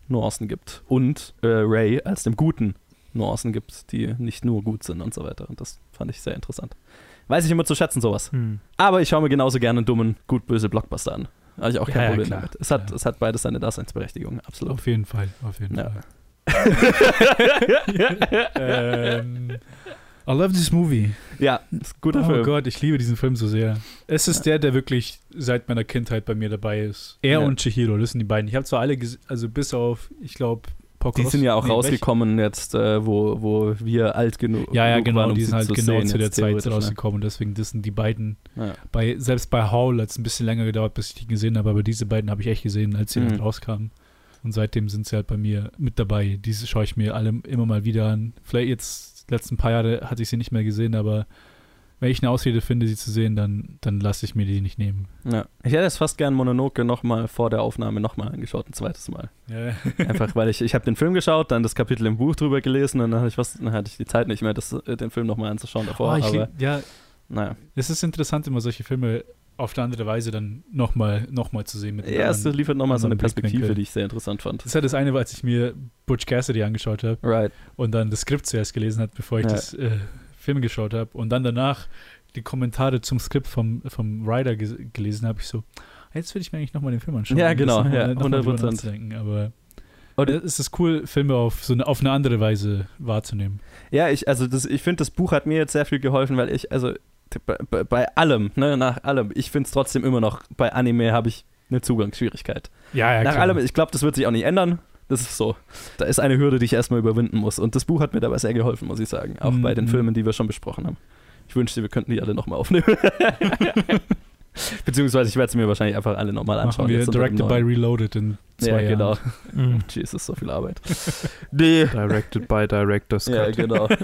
Nuancen gibt und äh, Ray als dem guten Nuancen gibt, die nicht nur gut sind und so weiter. Und das fand ich sehr interessant. Weiß ich immer zu schätzen, sowas. Hm. Aber ich schaue mir genauso gerne einen dummen, gut-böse Blockbuster an. Habe ich auch kein Ja, ja, Problem klar. damit. Es hat, Ja. es hat beides seine Daseinsberechtigung, absolut. Auf jeden Fall, auf jeden Ja. Fall. ähm, I love this movie. ja, ist ein guter oh Film. Gott, ich liebe diesen Film so sehr. Es ist der, der wirklich seit meiner Kindheit bei mir dabei ist. Er Ja. und Chihiro, das sind die beiden. Ich habe zwar alle, ges- also bis auf, ich glaube, Die sind ja auch rausgekommen jetzt, äh, wo, wo wir alt genug Ja, ja, genug genau, waren, um die sind halt zu genau zu der Zeit ne? rausgekommen und deswegen das sind die beiden. Ja. Bei, selbst bei Howl hat es ein bisschen länger gedauert, bis ich die gesehen habe, aber diese beiden habe ich echt gesehen, als sie Mhm. rauskamen. Und seitdem sind sie halt bei mir mit dabei. Diese schaue ich mir alle immer mal wieder an. Vielleicht jetzt, letzten paar Jahre hatte ich sie nicht mehr gesehen, aber wenn ich eine Ausrede finde, sie zu sehen, dann, dann lasse ich mir die nicht nehmen. Ja. Ich hätte es fast gern Mononoke nochmal vor der Aufnahme nochmal angeschaut, ein zweites Mal. Ja. Einfach, weil ich, ich habe den Film geschaut, dann das Kapitel im Buch drüber gelesen und dann hatte ich, fast, dann hatte ich die Zeit nicht mehr, das, äh, den Film nochmal anzuschauen davor. Oh, ich aber ja, naja. es ist interessant, immer solche Filme auf eine andere Weise dann nochmal noch mal zu sehen. Mit erste anderen- liefert nochmal so eine Perspektive, die ich sehr interessant fand. Das ist ja das eine, als ich mir Butch Cassidy angeschaut habe. Right. und dann das Skript zuerst gelesen hat, bevor ich Ja. das äh, Film geschaut habe und dann danach die Kommentare zum Skript vom, vom Writer ges gelesen habe, ich so, jetzt will ich mir eigentlich nochmal den Film anschauen. Ja, genau, ja, noch mal drüber 100%. nachzudenken, Aber Und- es ist cool, Filme auf so eine, auf eine andere Weise wahrzunehmen. Ja, ich, also das, ich finde, das Buch hat mir jetzt sehr viel geholfen, weil ich, also bei, bei, bei allem, ne, nach allem, ich finde es trotzdem immer noch, bei Anime habe ich eine Zugangsschwierigkeit. Ja, ja, nach allem, ich glaube, das wird sich auch nicht ändern. Das ist so. Da ist eine Hürde, die ich erstmal überwinden muss. Und das Buch hat mir dabei sehr geholfen, muss ich sagen. Auch bei den Mhm. Filmen, die wir schon besprochen haben. Ich wünschte, wir könnten die alle nochmal aufnehmen. Beziehungsweise ich werde sie mir wahrscheinlich einfach alle nochmal anschauen. Machen wir Directed by. Reloaded in zwei ja, genau. Jahren. Mhm. Jesus, so viel Arbeit. nee. Directed by Director's Cut. Ja, genau.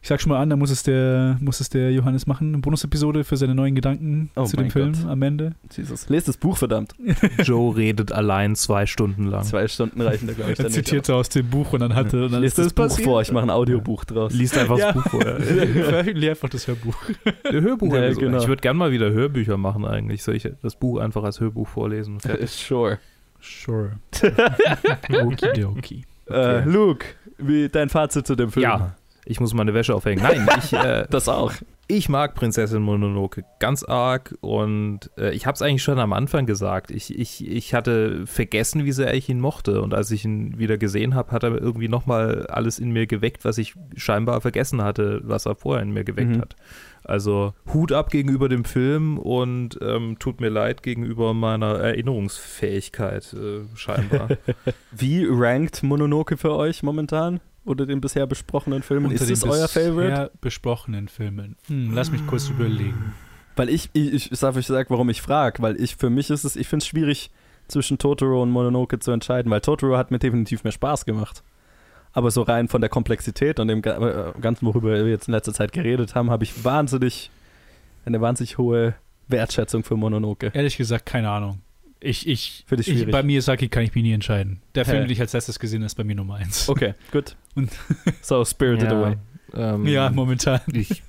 Ich sag schon mal an, da muss es der, muss es der Johannes machen, eine Bonusepisode für seine neuen Gedanken Oh zu dem Film Gott. am Ende. Jesus. Lest das Buch, verdammt. Joe redet allein zwei Stunden lang. Zwei Stunden reichen da, glaube ich, Er dann nicht. zitierte aus dem Buch und dann hatte und dann Lest ist das Buch vor, ich mache ein Audiobuch draus. Liest einfach Ja. das Buch vorher. Veröffentliche einfach das Hörbuch. Der Hörbuch. Ja, genau. Ich würde gerne mal wieder Hörbücher machen eigentlich. Soll ich das Buch einfach als Hörbuch vorlesen? Fertig. Sure. Sure. Okidoki. Äh, Luke, wie dein Fazit zu dem Film? Ja, ich muss meine Wäsche aufhängen. Nein, ich, äh, Das auch. ich mag Prinzessin Mononoke ganz arg und äh, ich habe es eigentlich schon am Anfang gesagt. Ich, ich, ich hatte vergessen, wie sehr ich ihn mochte und als ich ihn wieder gesehen habe, hat er irgendwie nochmal alles in mir geweckt, was ich scheinbar vergessen hatte, was er vorher in mir geweckt Mhm. hat. Also Hut ab gegenüber dem Film und ähm, tut mir leid gegenüber meiner Erinnerungsfähigkeit äh, scheinbar. Wie rankt Mononoke für euch momentan? Oder den bisher besprochenen Filmen? Unter ist den es euer Favorite? bisher besprochenen Filmen. Hm, lass mich kurz überlegen. Weil ich, ich, ich sag euch sag, warum ich frage, weil ich für mich ist es, ich finde es schwierig zwischen Totoro und Mononoke zu entscheiden, weil Totoro hat mir definitiv mehr Spaß gemacht. Aber so rein von der Komplexität und dem äh, Ganzen, worüber wir jetzt in letzter Zeit geredet haben, habe ich wahnsinnig, eine wahnsinnig hohe Wertschätzung für Mononoke. Ehrlich gesagt, keine Ahnung. Ich, ich, Für dich ich schwierig. bei Miyazaki kann ich mich nie entscheiden. Der? Film, den ich als letztes gesehen habe, ist bei mir Nummer eins. Okay, gut. Und- so, Spirited Away. ähm, Ja, momentan. ich,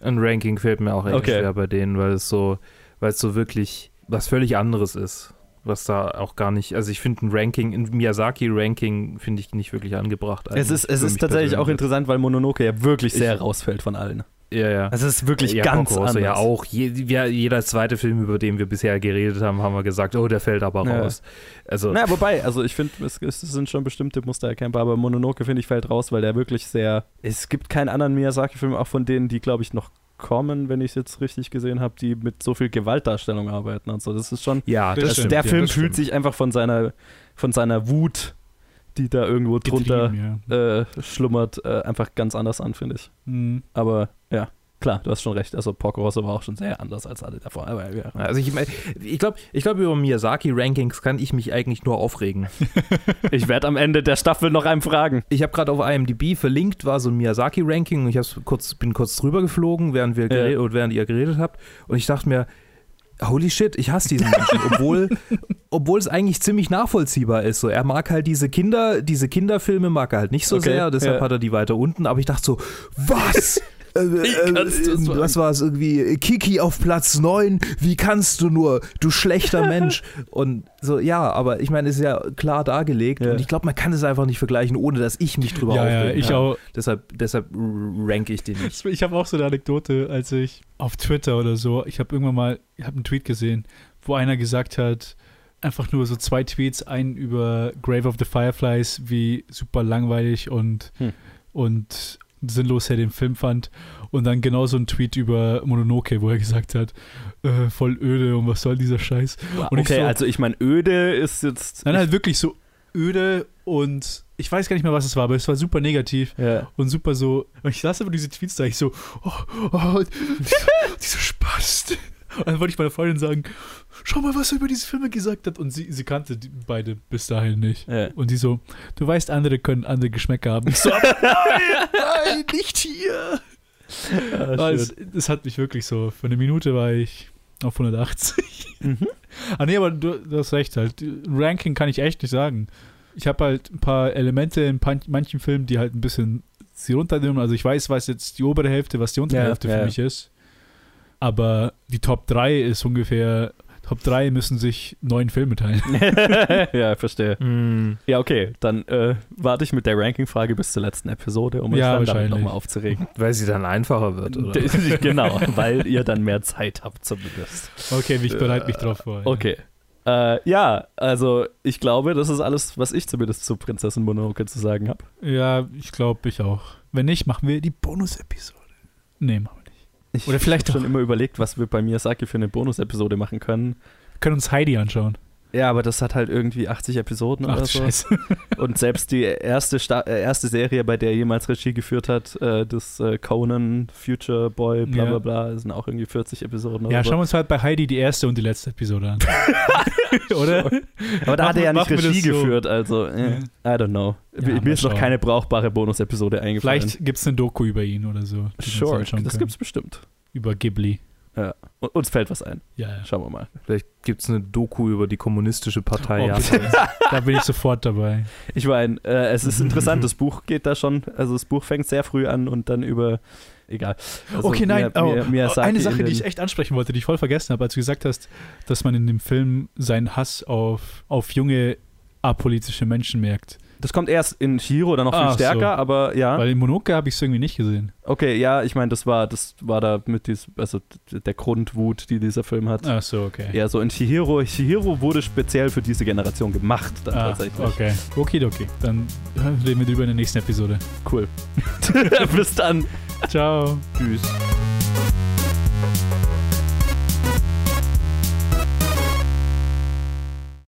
ein Ranking fällt mir auch echt Okay. schwer bei denen, weil es so, weil es so wirklich was völlig anderes ist. Was da auch gar nicht, also ich finde ein Ranking, ein Miyazaki-Ranking finde ich nicht wirklich angebracht. Es ist, es ist tatsächlich auch persönlich. interessant, weil Mononoke ja wirklich sehr Ich- rausfällt von allen. Ja, ja. Es ist wirklich ja, ganz Rosso anders. ja auch. Je, jeder zweite Film, über den wir bisher geredet haben, haben wir gesagt, oh, der fällt aber Ja. raus. Also, Na, wobei, also ich finde, es, es sind schon bestimmte Muster erkennbar, aber Mononoke, finde ich, fällt raus, weil der wirklich sehr. Es gibt keinen anderen Miyazaki-Film, auch von denen, die, glaube ich, noch kommen, wenn ich es jetzt richtig gesehen habe, die mit so viel Gewaltdarstellung arbeiten und so. Das ist schon. ja, Das das stimmt, der ja, Film das fühlt sich einfach von seiner, von seiner Wut, die da irgendwo drunter ja. äh, schlummert, äh, einfach ganz anders an, finde ich. Hm. Aber ja, klar, du hast schon recht. Also Porco Rosso war auch schon sehr anders als alle davor. Aber ja. Also ich, ich glaube, ich glaub, über Miyazaki-Rankings kann ich mich eigentlich nur aufregen. Ich werde am Ende der Staffel noch einem fragen. Ich habe gerade auf IMDb verlinkt, war so ein Miyazaki-Ranking und ich kurz, bin kurz drüber geflogen, während, wir Ja. geredet, oder während ihr geredet habt. Und ich dachte mir, holy shit, ich hasse diesen Menschen, obwohl, obwohl es eigentlich ziemlich nachvollziehbar ist. So, er mag halt diese Kinder, diese Kinderfilme mag er halt nicht so Okay, sehr, deshalb ja. hat er die weiter unten. Aber ich dachte so, was? Äh, Wie kannst du äh, so- was war es irgendwie? Kiki auf Platz 9, wie kannst du nur, du schlechter Mensch. Und so, ja, aber ich meine, es ist ja klar dargelegt Ja. und ich glaube, man kann es einfach nicht vergleichen, ohne dass ich mich drüber Ja, ja, aufregen ich kann. auch. Deshalb, deshalb ranke ich den nicht. Ich habe auch so eine Anekdote, als ich auf Twitter oder so, ich habe irgendwann mal, ich habe einen Tweet gesehen, wo einer gesagt hat, einfach nur so zwei Tweets, einen über Grave of the Fireflies, wie super langweilig und, Hm. und sinnlos er den Film fand. Und dann genauso ein Tweet über Mononoke, wo er gesagt hat, äh, voll öde und was soll dieser Scheiß. Und ich okay, so- also ich meine, öde ist jetzt. Nein, halt wirklich so öde und ich weiß gar nicht mehr, was es war, aber es war super negativ ja. und super so. Und ich las aber diese Tweets da, ich so, oh, oh, dieser Spaß. Und dann wollte ich meiner Freundin sagen, schau mal, was er über diese Filme gesagt hat. Und sie, sie kannte die beide bis dahin nicht. Ja. Und die so, du weißt, andere können andere Geschmäcker haben. Ich so, nein, nein, nicht hier. Ah, es, es hat mich wirklich so, für eine Minute war ich auf 180. Mhm. Ah nee, aber du, du hast recht halt. Ranking kann ich echt nicht sagen. Ich habe halt ein paar Elemente in manchen Filmen, die halt ein bisschen sie runternehmen. Also ich weiß, was jetzt die obere Hälfte, was die untere Ja, Hälfte ja. für mich ist. Aber die Top 3 ist ungefähr, Top 3 müssen sich neun Filme teilen. ja, verstehe. Ja, okay, dann äh, warte ich mit der Ranking-Frage bis zur letzten Episode, um euch Ja, dann damit wahrscheinlich. nochmal aufzuregen. Weil sie dann einfacher wird, oder? genau, weil ihr dann mehr Zeit habt zumindest. Okay, ich bereite mich drauf vor. ja. Okay. Äh, ja, also ich glaube, das ist alles, was ich zumindest zu Prinzessin Mononoke zu sagen habe. Ja, ich glaube, ich auch. Wenn nicht, machen wir die Bonus-Episode. Nee, machen. Ich Oder vielleicht hab schon immer überlegt, was wir bei Miyazaki für eine Bonus-Episode machen können. Wir können uns Heidi anschauen. Ja, aber das hat halt irgendwie 80 Episoden Ach, oder so. scheiße. Und selbst die erste, Sta äh, erste Serie, bei der er jemals Regie geführt hat, äh, das äh, Conan, Future Boy, bla Ja. bla bla, sind auch irgendwie 40 Episoden. Ja, schauen wir uns halt bei Heidi die erste und die letzte Episode an. Oder? Aber da hat er ja nicht Regie so. geführt, also äh, I don't know. Ja, Mir ist noch keine brauchbare Bonus-Episode eingefallen. Vielleicht gibt es eine Doku über ihn oder so. Sure, anschauen das gibt's bestimmt. Über Ghibli. U- Uns fällt was ein. Ja, ja. Schauen wir mal. Vielleicht gibt es eine Doku über die kommunistische Partei Oh, bitte. da bin ich sofort dabei. Ich meine, äh, es ist interessant, das Buch geht da schon, also das Buch fängt sehr früh an und dann über, egal. Also okay, nein, Miya- oh, Miya- Miyazaki eine in Sache, die ich echt ansprechen wollte, die ich voll vergessen habe, als du gesagt hast, dass man in dem Film seinen Hass auf, auf junge apolitische Menschen merkt. Das kommt erst in Shiro, dann noch viel Ach so. stärker, aber ja. Weil in Monoke habe ich es irgendwie nicht gesehen. Okay, ja, ich meine, das war, das war da mit diesem, also der Grundwut, die dieser Film hat. Ach so, okay. Ja, so in Shihiro. Shihiro wurde speziell für diese Generation gemacht, dann Ah, tatsächlich. okay. Okay, okay. Dann reden wir drüber in der nächsten Episode. Cool. Bis dann. Ciao. Tschüss.